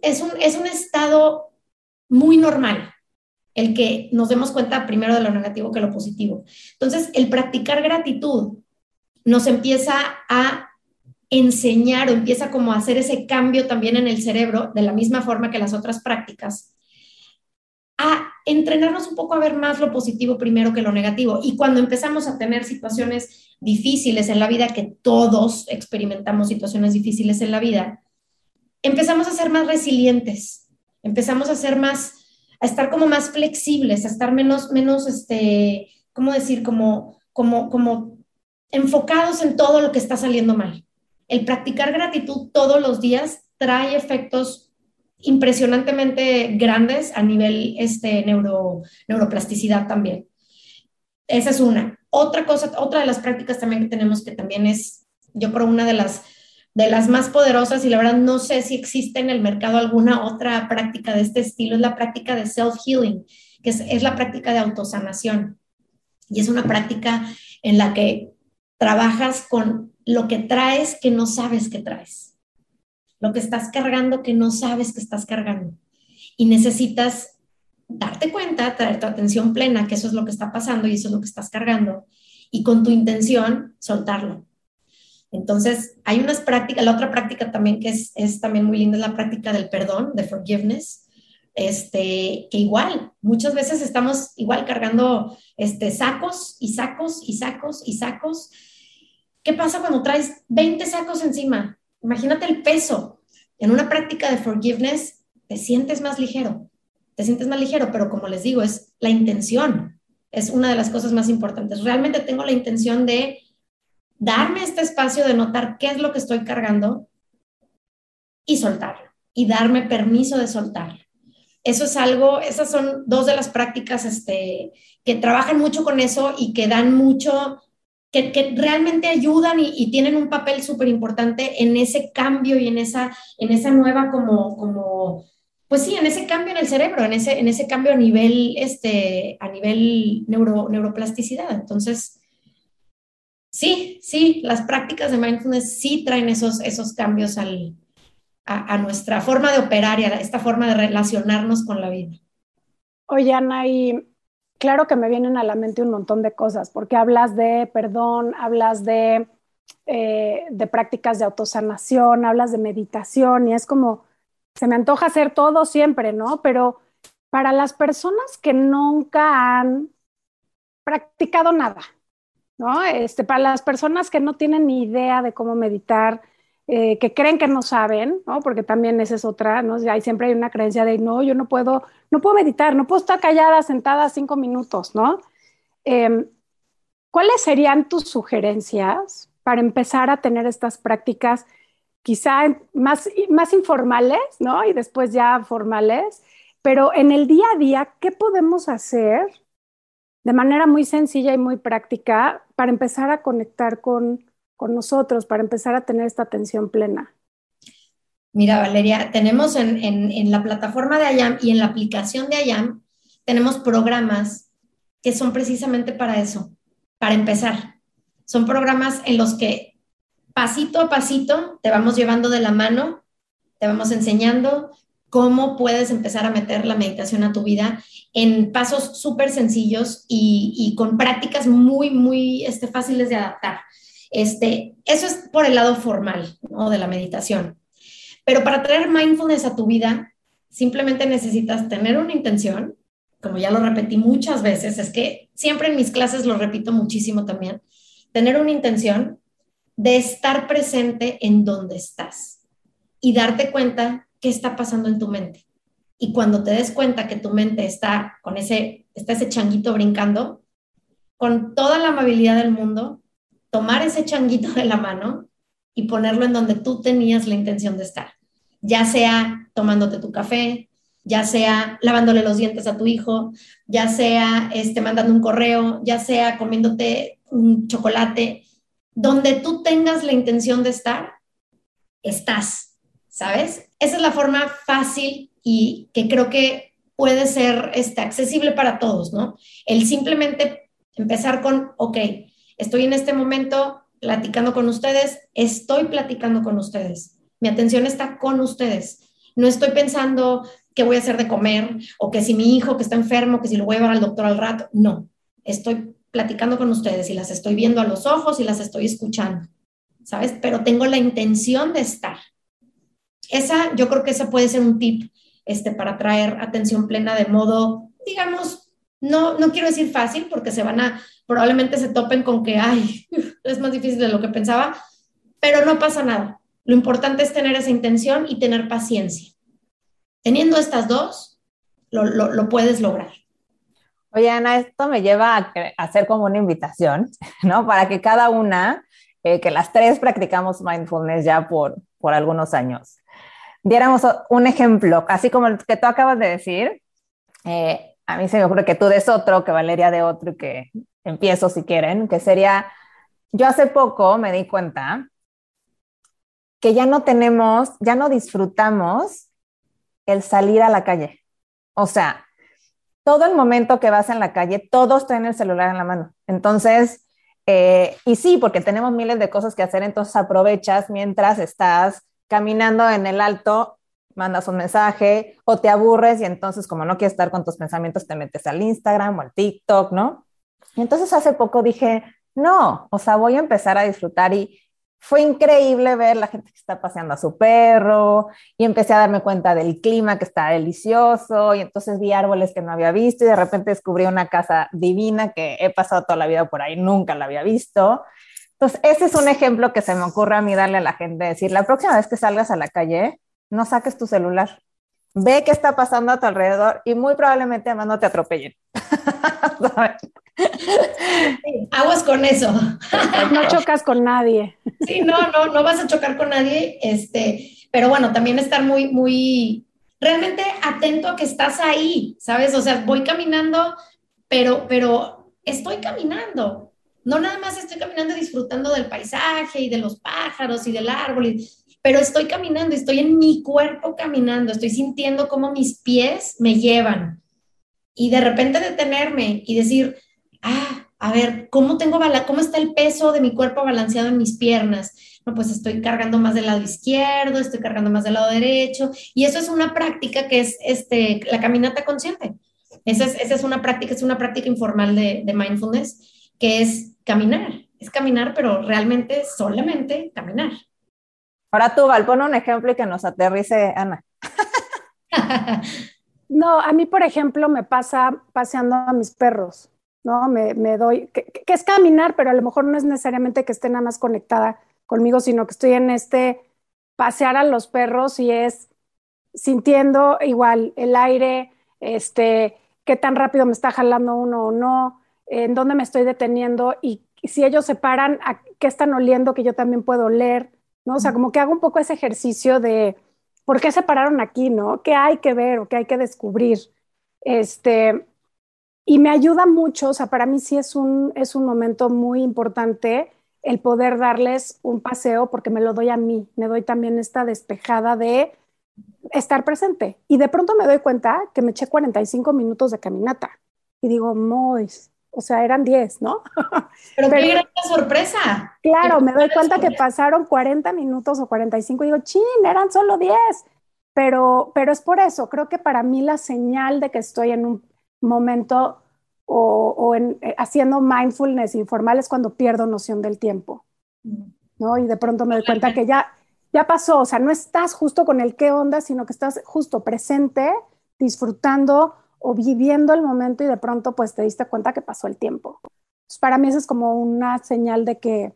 es, un, es un estado muy normal el que nos demos cuenta primero de lo negativo que lo positivo. Entonces, el practicar gratitud nos empieza a enseñar o empieza como a hacer ese cambio también en el cerebro, de la misma forma que las otras prácticas, a entrenarnos un poco a ver más lo positivo primero que lo negativo. Y cuando empezamos a tener situaciones difíciles en la vida, que todos experimentamos situaciones difíciles en la vida, empezamos a ser más resilientes, empezamos a ser más, a estar como más flexibles, a estar menos, menos, este, ¿cómo decir? Como, como, como enfocados en todo lo que está saliendo mal. El practicar gratitud todos los días trae efectos impresionantemente grandes a nivel este, neuro, neuroplasticidad también. Esa es una. Otra cosa, otra de las prácticas también que tenemos que también es, yo creo, una de las, de las más poderosas y la verdad no sé si existe en el mercado alguna otra práctica de este estilo, es la práctica de self-healing, que es, es la práctica de autosanación. Y es una práctica en la que trabajas con lo que traes que no sabes que traes lo que estás cargando que no sabes que estás cargando. Y necesitas darte cuenta, traer tu atención plena, que eso es lo que está pasando y eso es lo que estás cargando, y con tu intención soltarlo. Entonces, hay unas prácticas, la otra práctica también que es, es también muy linda es la práctica del perdón, de forgiveness, este, que igual, muchas veces estamos igual cargando este, sacos y sacos y sacos y sacos. ¿Qué pasa cuando traes 20 sacos encima? Imagínate el peso. En una práctica de forgiveness te sientes más ligero, te sientes más ligero, pero como les digo, es la intención, es una de las cosas más importantes. Realmente tengo la intención de darme este espacio de notar qué es lo que estoy cargando y soltarlo, y darme permiso de soltarlo. Eso es algo, esas son dos de las prácticas este, que trabajan mucho con eso y que dan mucho, que, realmente ayudan y, tienen un papel súper importante en ese cambio y en esa, en esa nueva como, como, pues sí, en ese cambio en el cerebro, en ese, en ese cambio a nivel, este, a nivel neuro, neuroplasticidad. Entonces, sí, sí, las prácticas de mindfulness sí traen esos, esos cambios al, a, nuestra forma de operar y a esta forma de relacionarnos con la vida. Oye, Ana, y claro que me vienen a la mente un montón de cosas, porque hablas de perdón, hablas de, eh, de prácticas de autosanación, hablas de meditación, y es como, se me antoja hacer todo siempre, ¿no? Pero para las personas que nunca han practicado nada, ¿no? Este, para las personas que no tienen ni idea de cómo meditar, eh, que creen que no saben, ¿no? Porque también esa es otra, ¿no? Hay, siempre hay una creencia de, no, yo no puedo, no puedo meditar, no puedo estar callada, sentada cinco minutos, ¿no? Em, ¿Cuáles serían tus sugerencias para empezar a tener estas prácticas quizá más, más informales, ¿no? Y después ya formales, pero en el día a día, ¿qué podemos hacer de manera muy sencilla y muy práctica para empezar a conectar con con nosotros para empezar a tener esta atención plena? Mira, Valeria, tenemos en, la plataforma de IAM y en la aplicación de IAM, tenemos programas que son precisamente para eso, para empezar. Son programas en los que pasito a pasito te vamos llevando de la mano, te vamos enseñando cómo puedes empezar a meter la meditación a tu vida en pasos súper sencillos y, con prácticas muy, muy este, fáciles de adaptar. Este, eso es por el lado formal ¿no? de la meditación. Pero para traer mindfulness a tu vida, simplemente necesitas tener una intención, como ya lo repetí muchas veces, es que siempre en mis clases lo repito muchísimo también, tener una intención de estar presente en donde estás y darte cuenta qué está pasando en tu mente. Y cuando te des cuenta que tu mente está con ese, está ese changuito brincando, con toda la amabilidad del mundo, tomar ese changuito de la mano y ponerlo en donde tú tenías la intención de estar, ya sea tomándote tu café, ya sea lavándole los dientes a tu hijo, ya sea este, mandando un correo, ya sea comiéndote un chocolate, donde tú tengas la intención de estar, estás, ¿sabes? Esa es la forma fácil y que creo que puede ser este, accesible para todos, ¿no? El simplemente empezar con, ok, estoy en este momento platicando con ustedes, estoy platicando con ustedes. Mi atención está con ustedes. No estoy pensando qué voy a hacer de comer o que si mi hijo que está enfermo, que si lo voy al doctor al rato. No, estoy platicando con ustedes y las estoy viendo a los ojos y las estoy escuchando, ¿sabes? Pero tengo la intención de estar. Esa, yo creo que esa puede ser un tip este, para traer atención plena de modo, digamos, no, no quiero decir fácil porque se van a probablemente se topen con que, ay, es más difícil de lo que pensaba, pero no pasa nada. Lo importante es tener esa intención y tener paciencia. Teniendo estas dos, lo, puedes lograr. Oye, Ana, esto me lleva a, hacer como una invitación, ¿no? Para que cada una, eh, que las tres practicamos mindfulness ya por, por algunos años, diéramos un ejemplo, así como el que tú acabas de decir. Eh, a mí se me ocurre que tú des otro, que Valeria de otro y que empiezo si quieren, que sería, yo hace poco me di cuenta que ya no tenemos, ya no disfrutamos el salir a la calle. O sea, todo el momento que vas en la calle, todos tienen el celular en la mano. Entonces, eh, y sí, porque tenemos miles de cosas que hacer, entonces aprovechas mientras estás caminando en el alto mandas un mensaje o te aburres y entonces como no quieres estar con tus pensamientos te metes al Instagram o al TikTok, ¿no? Y entonces hace poco dije, no, o sea, voy a empezar a disfrutar y fue increíble ver la gente que está paseando a su perro y empecé a darme cuenta del clima que está delicioso y entonces vi árboles que no había visto y de repente descubrí una casa divina que he pasado toda la vida por ahí, nunca la había visto. Entonces, ese es un ejemplo que se me ocurre a mí darle a la gente, decir, la próxima vez que salgas a la calle, no saques tu celular. Ve qué está pasando a tu alrededor y muy probablemente además no te atropellen. aguas con eso. No chocas con nadie. Sí, no, no, no vas a chocar con nadie, este, pero bueno, también estar muy, muy, realmente atento a que estás ahí, ¿sabes? O sea, voy caminando, pero, pero estoy caminando. No nada más estoy caminando disfrutando del paisaje y de los pájaros y del árbol, pero estoy caminando, estoy en mi cuerpo caminando, estoy sintiendo cómo mis pies me llevan. Y de repente detenerme y decir, ah, a ver, ¿cómo, tengo ¿cómo está el peso de mi cuerpo balanceado en mis piernas? No, pues estoy cargando más del lado izquierdo, estoy cargando más del lado derecho. Y eso es una práctica que es este, la caminata consciente. Esa es, esa es una práctica, es una práctica informal de, de mindfulness, que es caminar. Es caminar, pero realmente solamente caminar. Ahora tú, Val, pon un ejemplo y que nos aterrice Ana. no, a mí, por ejemplo, me pasa paseando a mis perros. ¿No? Me, me doy, que, es caminar, pero a lo mejor no es necesariamente que esté nada más conectada conmigo, sino que estoy en este pasear a los perros y es sintiendo igual el aire, este, qué tan rápido me está jalando uno o no, en dónde me estoy deteniendo y si ellos se paran, a qué están oliendo que yo también puedo oler, ¿no? O sea, como que hago un poco ese ejercicio de por qué se pararon aquí, ¿no? ¿Qué hay que ver o qué hay que descubrir? Este, y me ayuda mucho, o sea, para mí sí es un, es un momento muy importante el poder darles un paseo porque me lo doy a mí, me doy también esta despejada de estar presente. Y de pronto me doy cuenta que me eché 45 minutos de caminata y digo, Mois, o sea, eran 10, ¿no? Pero, qué gran sorpresa. Claro, me doy cuenta que pasaron 40 minutos o 45 y digo, chin, eran solo 10. Pero, pero es por eso, creo que para mí la señal de que estoy en un momento o, en, eh, haciendo mindfulness informal es cuando pierdo noción del tiempo, ¿no? Y de pronto me doy cuenta que ya, ya pasó, o sea, no estás justo con el qué onda, sino que estás justo presente, disfrutando o viviendo el momento y de pronto pues te diste cuenta que pasó el tiempo. para mí eso es como una señal de que,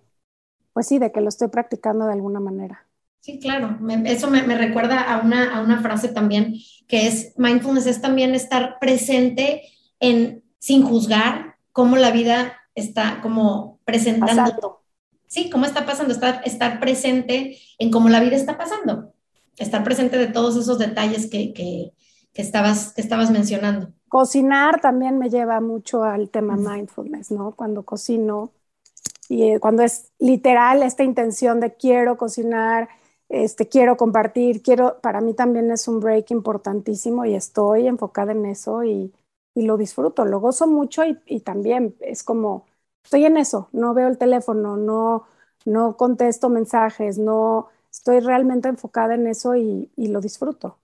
pues sí, de que lo estoy practicando de alguna manera. Sí, claro. eso me, recuerda a una, a una frase también que es mindfulness es también estar presente en sin juzgar cómo la vida está como presentando. Sí, cómo está pasando, estar, estar presente en cómo la vida está pasando, estar presente de todos esos detalles que, que, que estabas, que estabas mencionando. Cocinar también me lleva mucho al tema mindfulness, ¿no? Cuando cocino y eh, cuando es literal esta intención de quiero cocinar, este, quiero compartir, quiero, para mí también es un break importantísimo y estoy enfocada en eso y, y lo disfruto, lo gozo mucho y, y, también es como, estoy en eso, no veo el teléfono, no, no contesto mensajes, no, estoy realmente enfocada en eso y, y lo disfruto.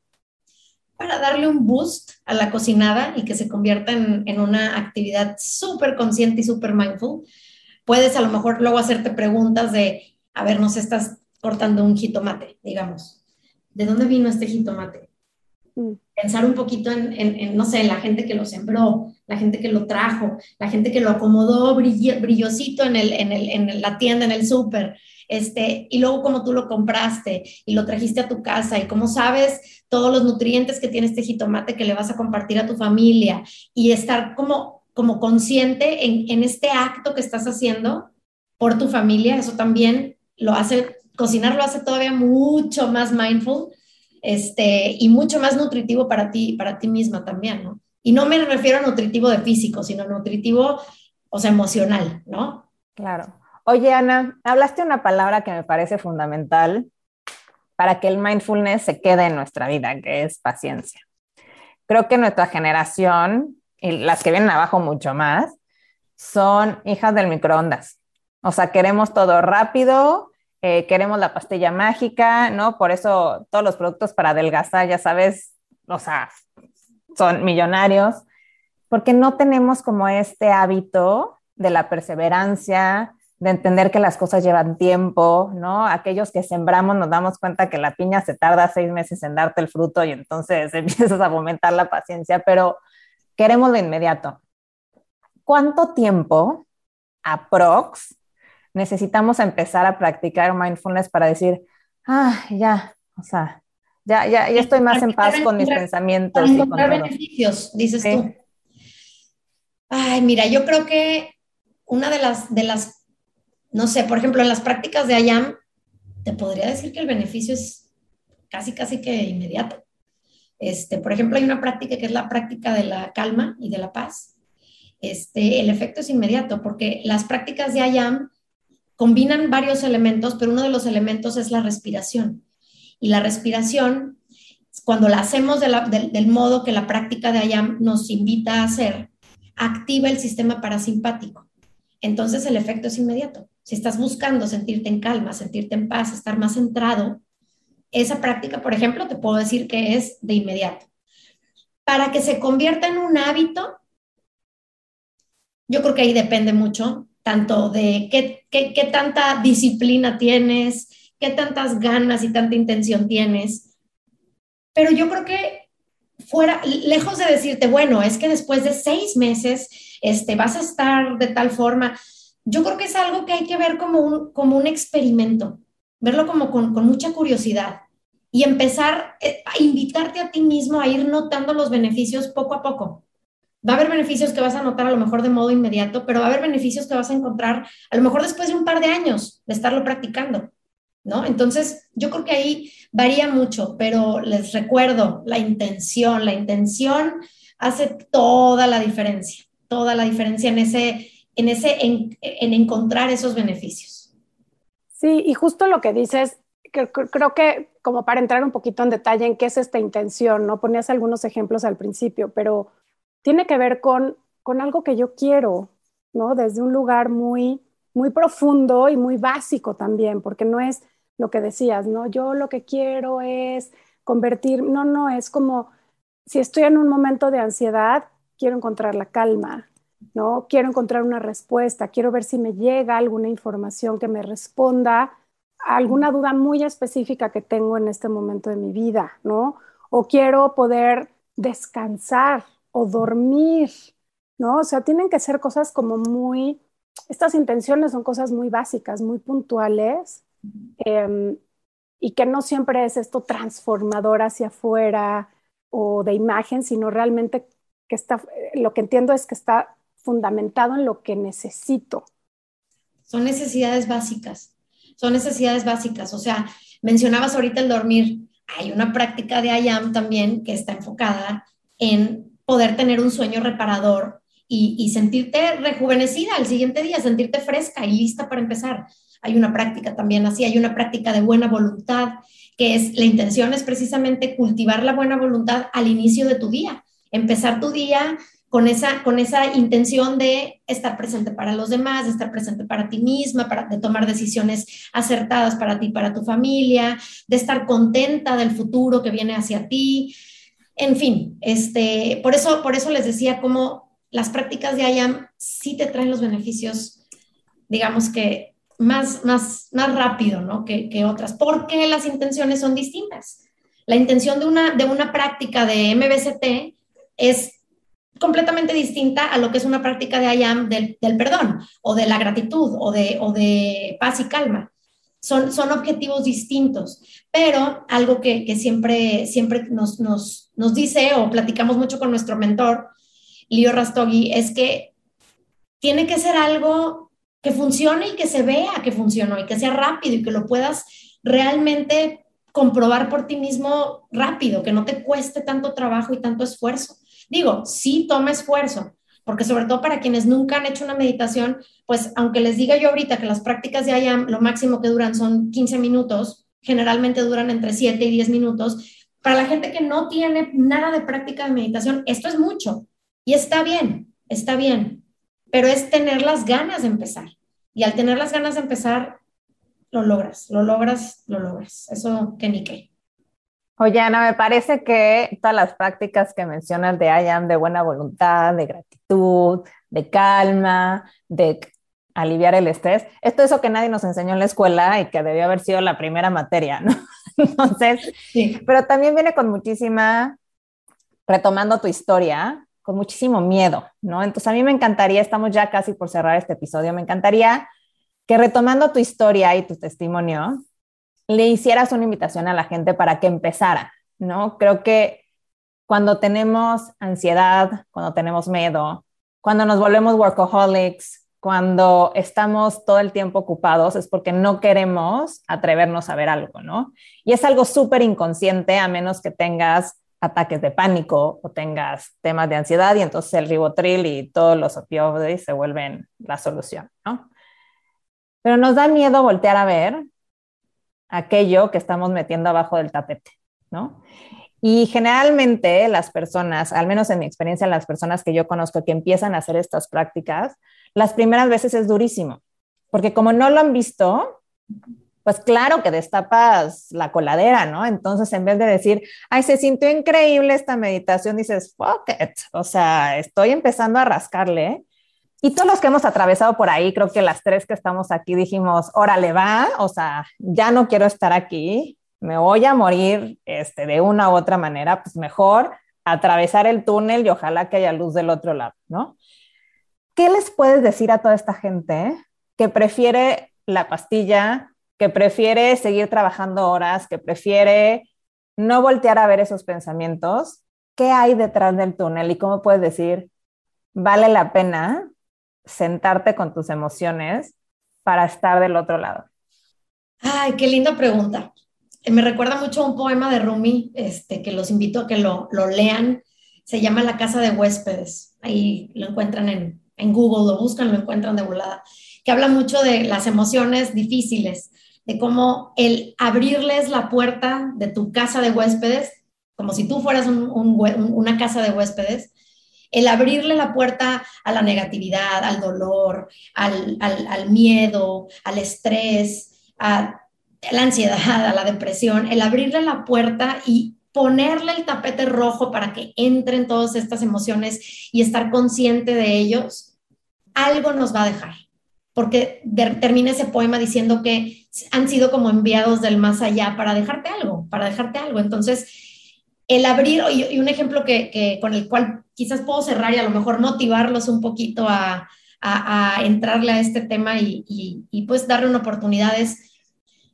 Para darle un boost a la cocinada y que se convierta en, en una actividad súper consciente y súper mindful, puedes a lo mejor luego hacerte preguntas de, a ver, no sé, estás cortando un jitomate, digamos. ¿De dónde vino este jitomate? Mm. Pensar un poquito en, no sé, la gente que lo sembró, la gente que lo trajo, la gente que lo acomodó brillosito en, el, en, la tienda, en el súper, este, y luego cómo tú lo compraste y lo trajiste a tu casa y cómo sabes todos los nutrientes que tiene este jitomate que le vas a compartir a tu familia y estar como, como consciente en, en este acto que estás haciendo por tu familia, eso también lo hace cocinar lo hace todavía mucho más mindful este, y mucho más nutritivo para ti, para ti misma también, ¿no? Y no me refiero a nutritivo de físico, sino nutritivo, o sea, emocional, ¿no? Claro. Oye, Ana, hablaste una palabra que me parece fundamental para que el mindfulness se quede en nuestra vida, que es paciencia. Creo que nuestra generación, y las que vienen abajo mucho más, son hijas del microondas. O sea, queremos todo rápido, eh, queremos la pastilla mágica, ¿no? Por eso todos los productos para adelgazar, ya sabes, o sea, son millonarios, porque no tenemos como este hábito de la perseverancia, de entender que las cosas llevan tiempo, ¿no? Aquellos que sembramos nos damos cuenta que la piña se tarda seis meses en darte el fruto y entonces empiezas a fomentar la paciencia, pero queremos de inmediato. ¿Cuánto tiempo, aprox, necesitamos empezar a practicar mindfulness para decir, ah, ya, o sea, ya, ya, ya estoy más en paz con mis pensamientos. Para encontrar beneficios, dices tú. Ay, mira, yo creo que una de las, de las, no sé, por ejemplo, en las prácticas de IAM, te podría decir que el beneficio es casi, casi que inmediato. Este, por ejemplo, hay una práctica que es la práctica de la calma y de la paz. Este, el efecto es inmediato porque las prácticas de IAM combinan varios elementos, pero uno de los elementos es la respiración. Y la respiración, cuando la hacemos del modo que la práctica de IAM nos invita a hacer, activa el sistema parasimpático. Entonces el efecto es inmediato. Si estás buscando sentirte en calma, sentirte en paz, estar más centrado, esa práctica, por ejemplo, te puedo decir que es de inmediato. Para que se convierta en un hábito, yo creo que ahí depende mucho tanto de qué, qué, tanta disciplina tienes, qué tantas ganas y tanta intención tienes. Pero yo creo que fuera, lejos de decirte, bueno, es que después de seis meses este, vas a estar de tal forma, yo creo que es algo que hay que ver como un, como un experimento, verlo como con, con mucha curiosidad y empezar eh, a invitarte a ti mismo a ir notando los beneficios poco a poco. Va a haber beneficios que vas a notar a lo mejor de modo inmediato, pero va a haber beneficios que vas a encontrar a lo mejor después de un par de años de estarlo practicando, ¿no? Entonces, yo creo que ahí varía mucho, pero les recuerdo la intención, la intención hace toda la diferencia, toda la diferencia en ese, en ese, en, encontrar esos beneficios. Sí, y justo lo que dices, creo que como para entrar un poquito en detalle en qué es esta intención, ¿no? Ponías algunos ejemplos al principio, pero tiene que ver con, con algo que yo quiero, ¿no? Desde un lugar muy, muy profundo y muy básico también, porque no es lo que decías, ¿no? Yo lo que quiero es convertir, no, no, es como si estoy en un momento de ansiedad, quiero encontrar la calma, ¿no? Quiero encontrar una respuesta, quiero ver si me llega alguna información que me responda a alguna duda muy específica que tengo en este momento de mi vida, ¿no? O quiero poder descansar, o dormir, ¿no? O sea, tienen que ser cosas como muy, estas intenciones son cosas muy básicas, muy puntuales, em, y que no siempre es esto transformador hacia afuera o de imagen, sino realmente que está, lo que entiendo es que está fundamentado en lo que necesito. Son necesidades básicas, son necesidades básicas. O sea, mencionabas ahorita el dormir. Hay una práctica de IAM también que está enfocada en poder tener un sueño reparador y, sentirte rejuvenecida al siguiente día, sentirte fresca y lista para empezar. Hay una práctica también así, hay una práctica de buena voluntad, que es la intención es precisamente cultivar la buena voluntad al inicio de tu día, empezar tu día con esa, con esa intención de estar presente para los demás, de estar presente para ti misma, para, de tomar decisiones acertadas para ti, para tu familia, de estar contenta del futuro que viene hacia ti, en fin, este, por, eso, por eso les decía cómo las prácticas de IAM sí te traen los beneficios, digamos que más, más, más rápido ¿no? que, otras, porque las intenciones son distintas. La intención de una, de una práctica de MBCT es completamente distinta a lo que es una práctica de IAM del, del perdón o de la gratitud o de, o de paz y calma. Son, son objetivos distintos, pero algo que, que siempre, siempre nos, nos, nos dice o platicamos mucho con nuestro mentor, Leo Rastogi, es que tiene que ser algo que funcione y que se vea que funcionó y que sea rápido y que lo puedas realmente comprobar por ti mismo rápido, que no te cueste tanto trabajo y tanto esfuerzo. Digo, sí toma esfuerzo, porque sobre todo para quienes nunca han hecho una meditación, pues aunque les diga yo ahorita que las prácticas de IAM lo máximo que duran son 15 minutos, generalmente duran entre 7 y 10 minutos, para la gente que no tiene nada de práctica de meditación, esto es mucho y está bien, está bien, pero es tener las ganas de empezar. Y al tener las ganas de empezar, lo logras, lo logras, lo logras. Eso que ni qué. Oye, Ana, me parece que todas las prácticas que mencionas de I de buena voluntad, de gratitud, de calma, de aliviar el estrés, esto es eso que nadie nos enseñó en la escuela y que debió haber sido la primera materia, ¿no? Entonces, sí. pero también viene con muchísima, retomando tu historia, con muchísimo miedo, ¿no? Entonces, a mí me encantaría, estamos ya casi por cerrar este episodio, me encantaría que retomando tu historia y tu testimonio, le hicieras una invitación a la gente para que empezara, ¿no? Creo que cuando tenemos ansiedad, cuando tenemos miedo, cuando nos volvemos workaholics, cuando estamos todo el tiempo ocupados, es porque no queremos atrevernos a ver algo, ¿no? Y es algo súper inconsciente a menos que tengas ataques de pánico o tengas temas de ansiedad y entonces el ribotril y todos los opioides se vuelven la solución, ¿no? Pero nos da miedo voltear a ver aquello que estamos metiendo abajo del tapete, ¿no? Y generalmente las personas, al menos en mi experiencia, las personas que yo conozco que empiezan a hacer estas prácticas, las primeras veces es durísimo, porque como no lo han visto, pues claro que destapas la coladera, ¿no? Entonces, en vez de decir, ay, se sintió increíble esta meditación, dices, fuck it, o sea, estoy empezando a rascarle y todos los que hemos atravesado por ahí, creo que las tres que estamos aquí dijimos, órale va, o sea, ya no quiero estar aquí, me voy a morir este, de una u otra manera, pues mejor atravesar el túnel y ojalá que haya luz del otro lado, ¿no? ¿Qué les puedes decir a toda esta gente que prefiere la pastilla, que prefiere seguir trabajando horas, que prefiere no voltear a ver esos pensamientos? ¿Qué hay detrás del túnel y cómo puedes decir, vale la pena sentarte con tus emociones para estar del otro lado? Ay, qué linda pregunta. Eh, me recuerda mucho un poema de Rumi, este, que los invito a que lo, lo lean. Se llama La casa de huéspedes. Ahí lo encuentran en, en Google, lo buscan, lo encuentran de volada. Que habla mucho de las emociones difíciles, de cómo el abrirles la puerta de tu casa de huéspedes, como si tú fueras un, una casa de huéspedes, el abrirle la puerta a la negatividad, al dolor, al, al, miedo, al estrés, a la ansiedad, a la depresión, el abrirle la puerta y ponerle el tapete rojo para que entren todas estas emociones y estar consciente de ellos, algo nos va a dejar. Porque termina ese poema diciendo que han sido como enviados del más allá para dejarte algo, para dejarte algo. Entonces, el abrir, y, un ejemplo que, con el cual quizás puedo cerrar y a lo mejor motivarlos un poquito a, entrarle a este tema y, pues darle una oportunidad es,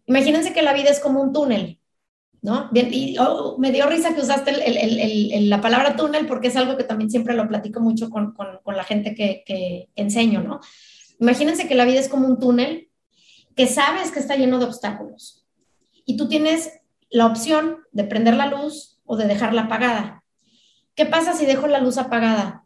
imagínense que la vida es como un túnel, ¿no? y oh, me dio risa que usaste la palabra túnel porque es algo que también siempre lo platico mucho con, la gente que, que enseño, ¿no? Imagínense que la vida es como un túnel que sabes que está lleno de obstáculos y tú tienes la opción de prender la luz o de dejarla apagada. ¿Qué pasa si dejo la luz apagada?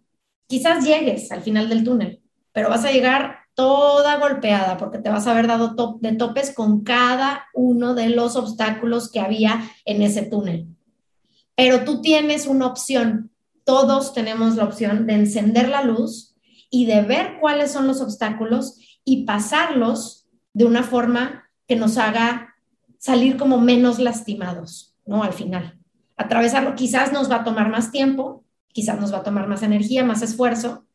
Quizás llegues al final del túnel, pero vas a llegar toda golpeada porque te vas a haber dado de topes con cada uno de los obstáculos que había en ese túnel. Pero tú tienes una opción, todos tenemos la opción de encender la luz y de ver cuáles son los obstáculos y pasarlos de una forma que nos haga salir como menos lastimados, ¿no? Al final atravesarlo quizás nos va a tomar más tiempo, quizás nos va a tomar más energía, más esfuerzo,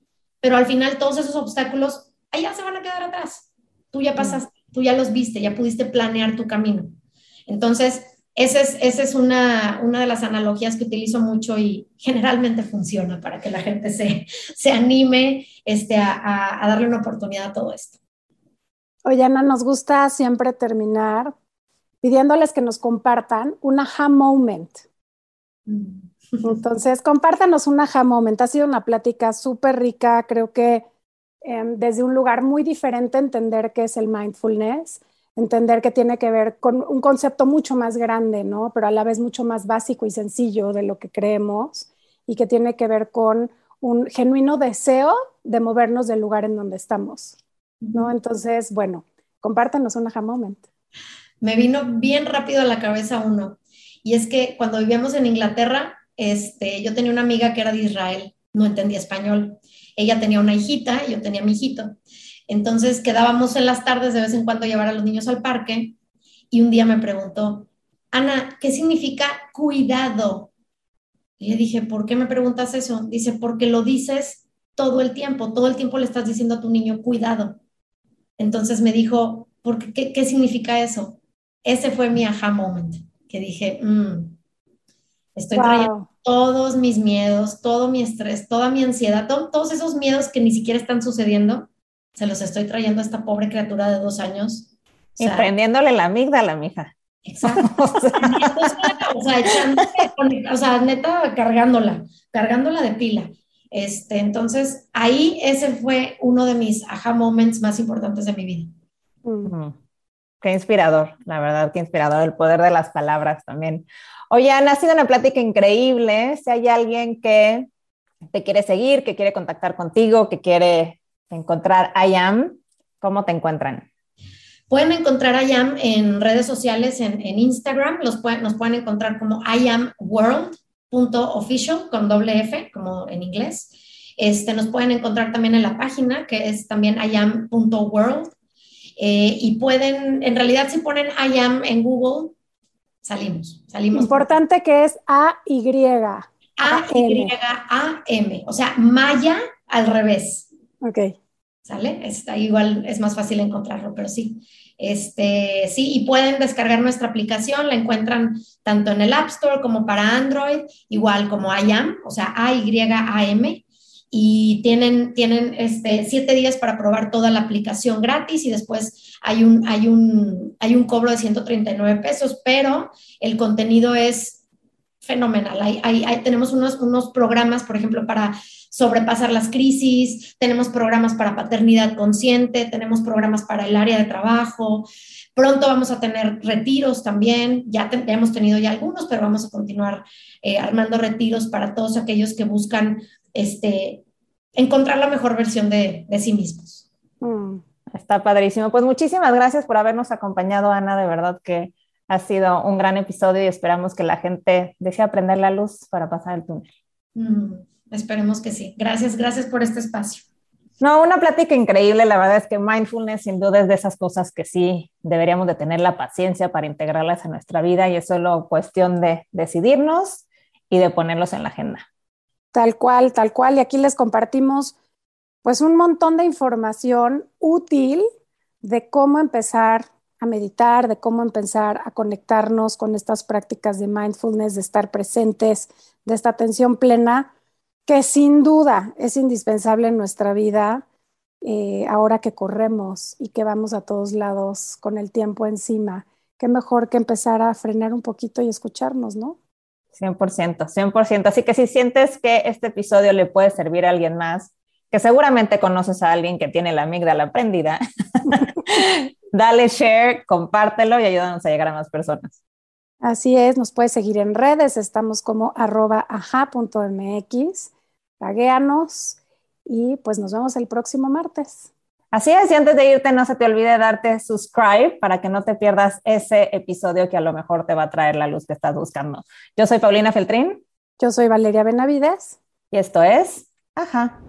pero al final todos esos obstáculos allá se van a quedar atrás. Tú ya pasaste, tú ya los viste, ya pudiste planear tu camino. Entonces, esa es, esa es una, una de las analogías que utilizo mucho y generalmente funciona para que la gente se, se anime este, a, a darle una oportunidad a todo esto. Oye, Ana, nos gusta siempre terminar pidiéndoles que nos compartan un aha moment, entonces, compártanos un aha moment. Ha sido una plática súper rica, creo que em, desde un lugar muy diferente entender qué es el mindfulness, entender que tiene que ver con un concepto mucho más grande, ¿no? Pero a la vez mucho más básico y sencillo de lo que creemos y que tiene que ver con un genuino deseo de movernos del lugar en donde estamos, ¿no? Entonces, bueno, compártanos un aha moment. Me vino bien rápido a la cabeza uno. Y es que cuando vivíamos en Inglaterra, este, yo tenía una amiga que era de Israel, no entendía español. Ella tenía una hijita y yo tenía mi hijito. Entonces quedábamos en las tardes de vez en cuando llevar a los niños al parque y un día me preguntó, Ana, ¿qué significa cuidado? Y le dije, ¿por qué me preguntas eso? Dice, porque lo dices todo el tiempo, todo el tiempo le estás diciendo a tu niño cuidado. Entonces me dijo, ¿por qué, qué, significa eso? Ese fue mi aha moment, que dije, mm, estoy trayendo todos mis miedos, todo mi estrés, toda mi ansiedad, todos esos miedos que ni siquiera están sucediendo, se los estoy trayendo a esta pobre criatura de dos años. O sea, y prendiéndole la amígdala, mija. Exacto. o, sea, o sea, neta, cargándola, cargándola de pila. Este, entonces, ahí ese fue uno de mis aha moments más importantes de mi vida. Qué inspirador, la verdad, qué inspirador el poder de las palabras también. Oye, ha sido una plática increíble. Si hay alguien que te quiere seguir, que quiere contactar contigo, que quiere encontrar I Am, ¿cómo te encuentran? Pueden encontrar I Am en redes sociales, en, Instagram, los nos pueden encontrar como I Am World.official con doble F, como en inglés. Este, nos pueden encontrar también en la página que es también iam.world. Eh, y pueden, en realidad, si ponen I Am en Google, salimos, salimos. Importante que es A-Y. A-Y-A-M, o sea, Maya al revés. Ok. ¿Sale? Está igual, es más fácil encontrarlo, pero sí. Este, sí, y pueden descargar nuestra aplicación, la encuentran tanto en el App Store como para Android, igual como IAM, o sea, A-Y-A-M, y tienen, tienen este, siete días para probar toda la aplicación gratis y después hay un, hay un, hay un cobro de 139 pesos, pero el contenido es fenomenal. Hay, tenemos unos, unos programas, por ejemplo, para sobrepasar las crisis, tenemos programas para paternidad consciente, tenemos programas para el área de trabajo. Pronto vamos a tener retiros también, ya, hemos tenido ya algunos, pero vamos a continuar eh, armando retiros para todos aquellos que buscan este, encontrar la mejor versión de, sí mismos. Mm, está padrísimo. Pues muchísimas gracias por habernos acompañado, Ana. De verdad que ha sido un gran episodio y esperamos que la gente desee aprender la luz para pasar el túnel. Mm, esperemos que sí. Gracias, gracias por este espacio. No, una plática increíble. La verdad es que mindfulness sin duda es de esas cosas que sí deberíamos de tener la paciencia para integrarlas en nuestra vida y es solo cuestión de decidirnos y de ponerlos en la agenda. Tal cual, tal cual. Y aquí les compartimos pues un montón de información útil de cómo empezar a meditar, de cómo empezar a conectarnos con estas prácticas de mindfulness, de estar presentes, de esta atención plena, que sin duda es indispensable en nuestra vida eh, ahora que corremos y que vamos a todos lados con el tiempo encima. Qué mejor que empezar a frenar un poquito y escucharnos, ¿no? 100%, 100%. Así que si sientes que este episodio le puede servir a alguien más, que seguramente conoces a alguien que tiene la amígdala prendida, dale share, compártelo y ayúdanos a llegar a más personas. Así es, nos puedes seguir en redes, estamos como arroba aja.mx, taguéanos y pues nos vemos el próximo martes. Así es, y antes de irte, no se te olvide darte subscribe para que no te pierdas ese episodio que a lo mejor te va a traer la luz que estás buscando. Yo soy Paulina Feltrín. Yo soy Valeria Benavides. Y esto es Ajá.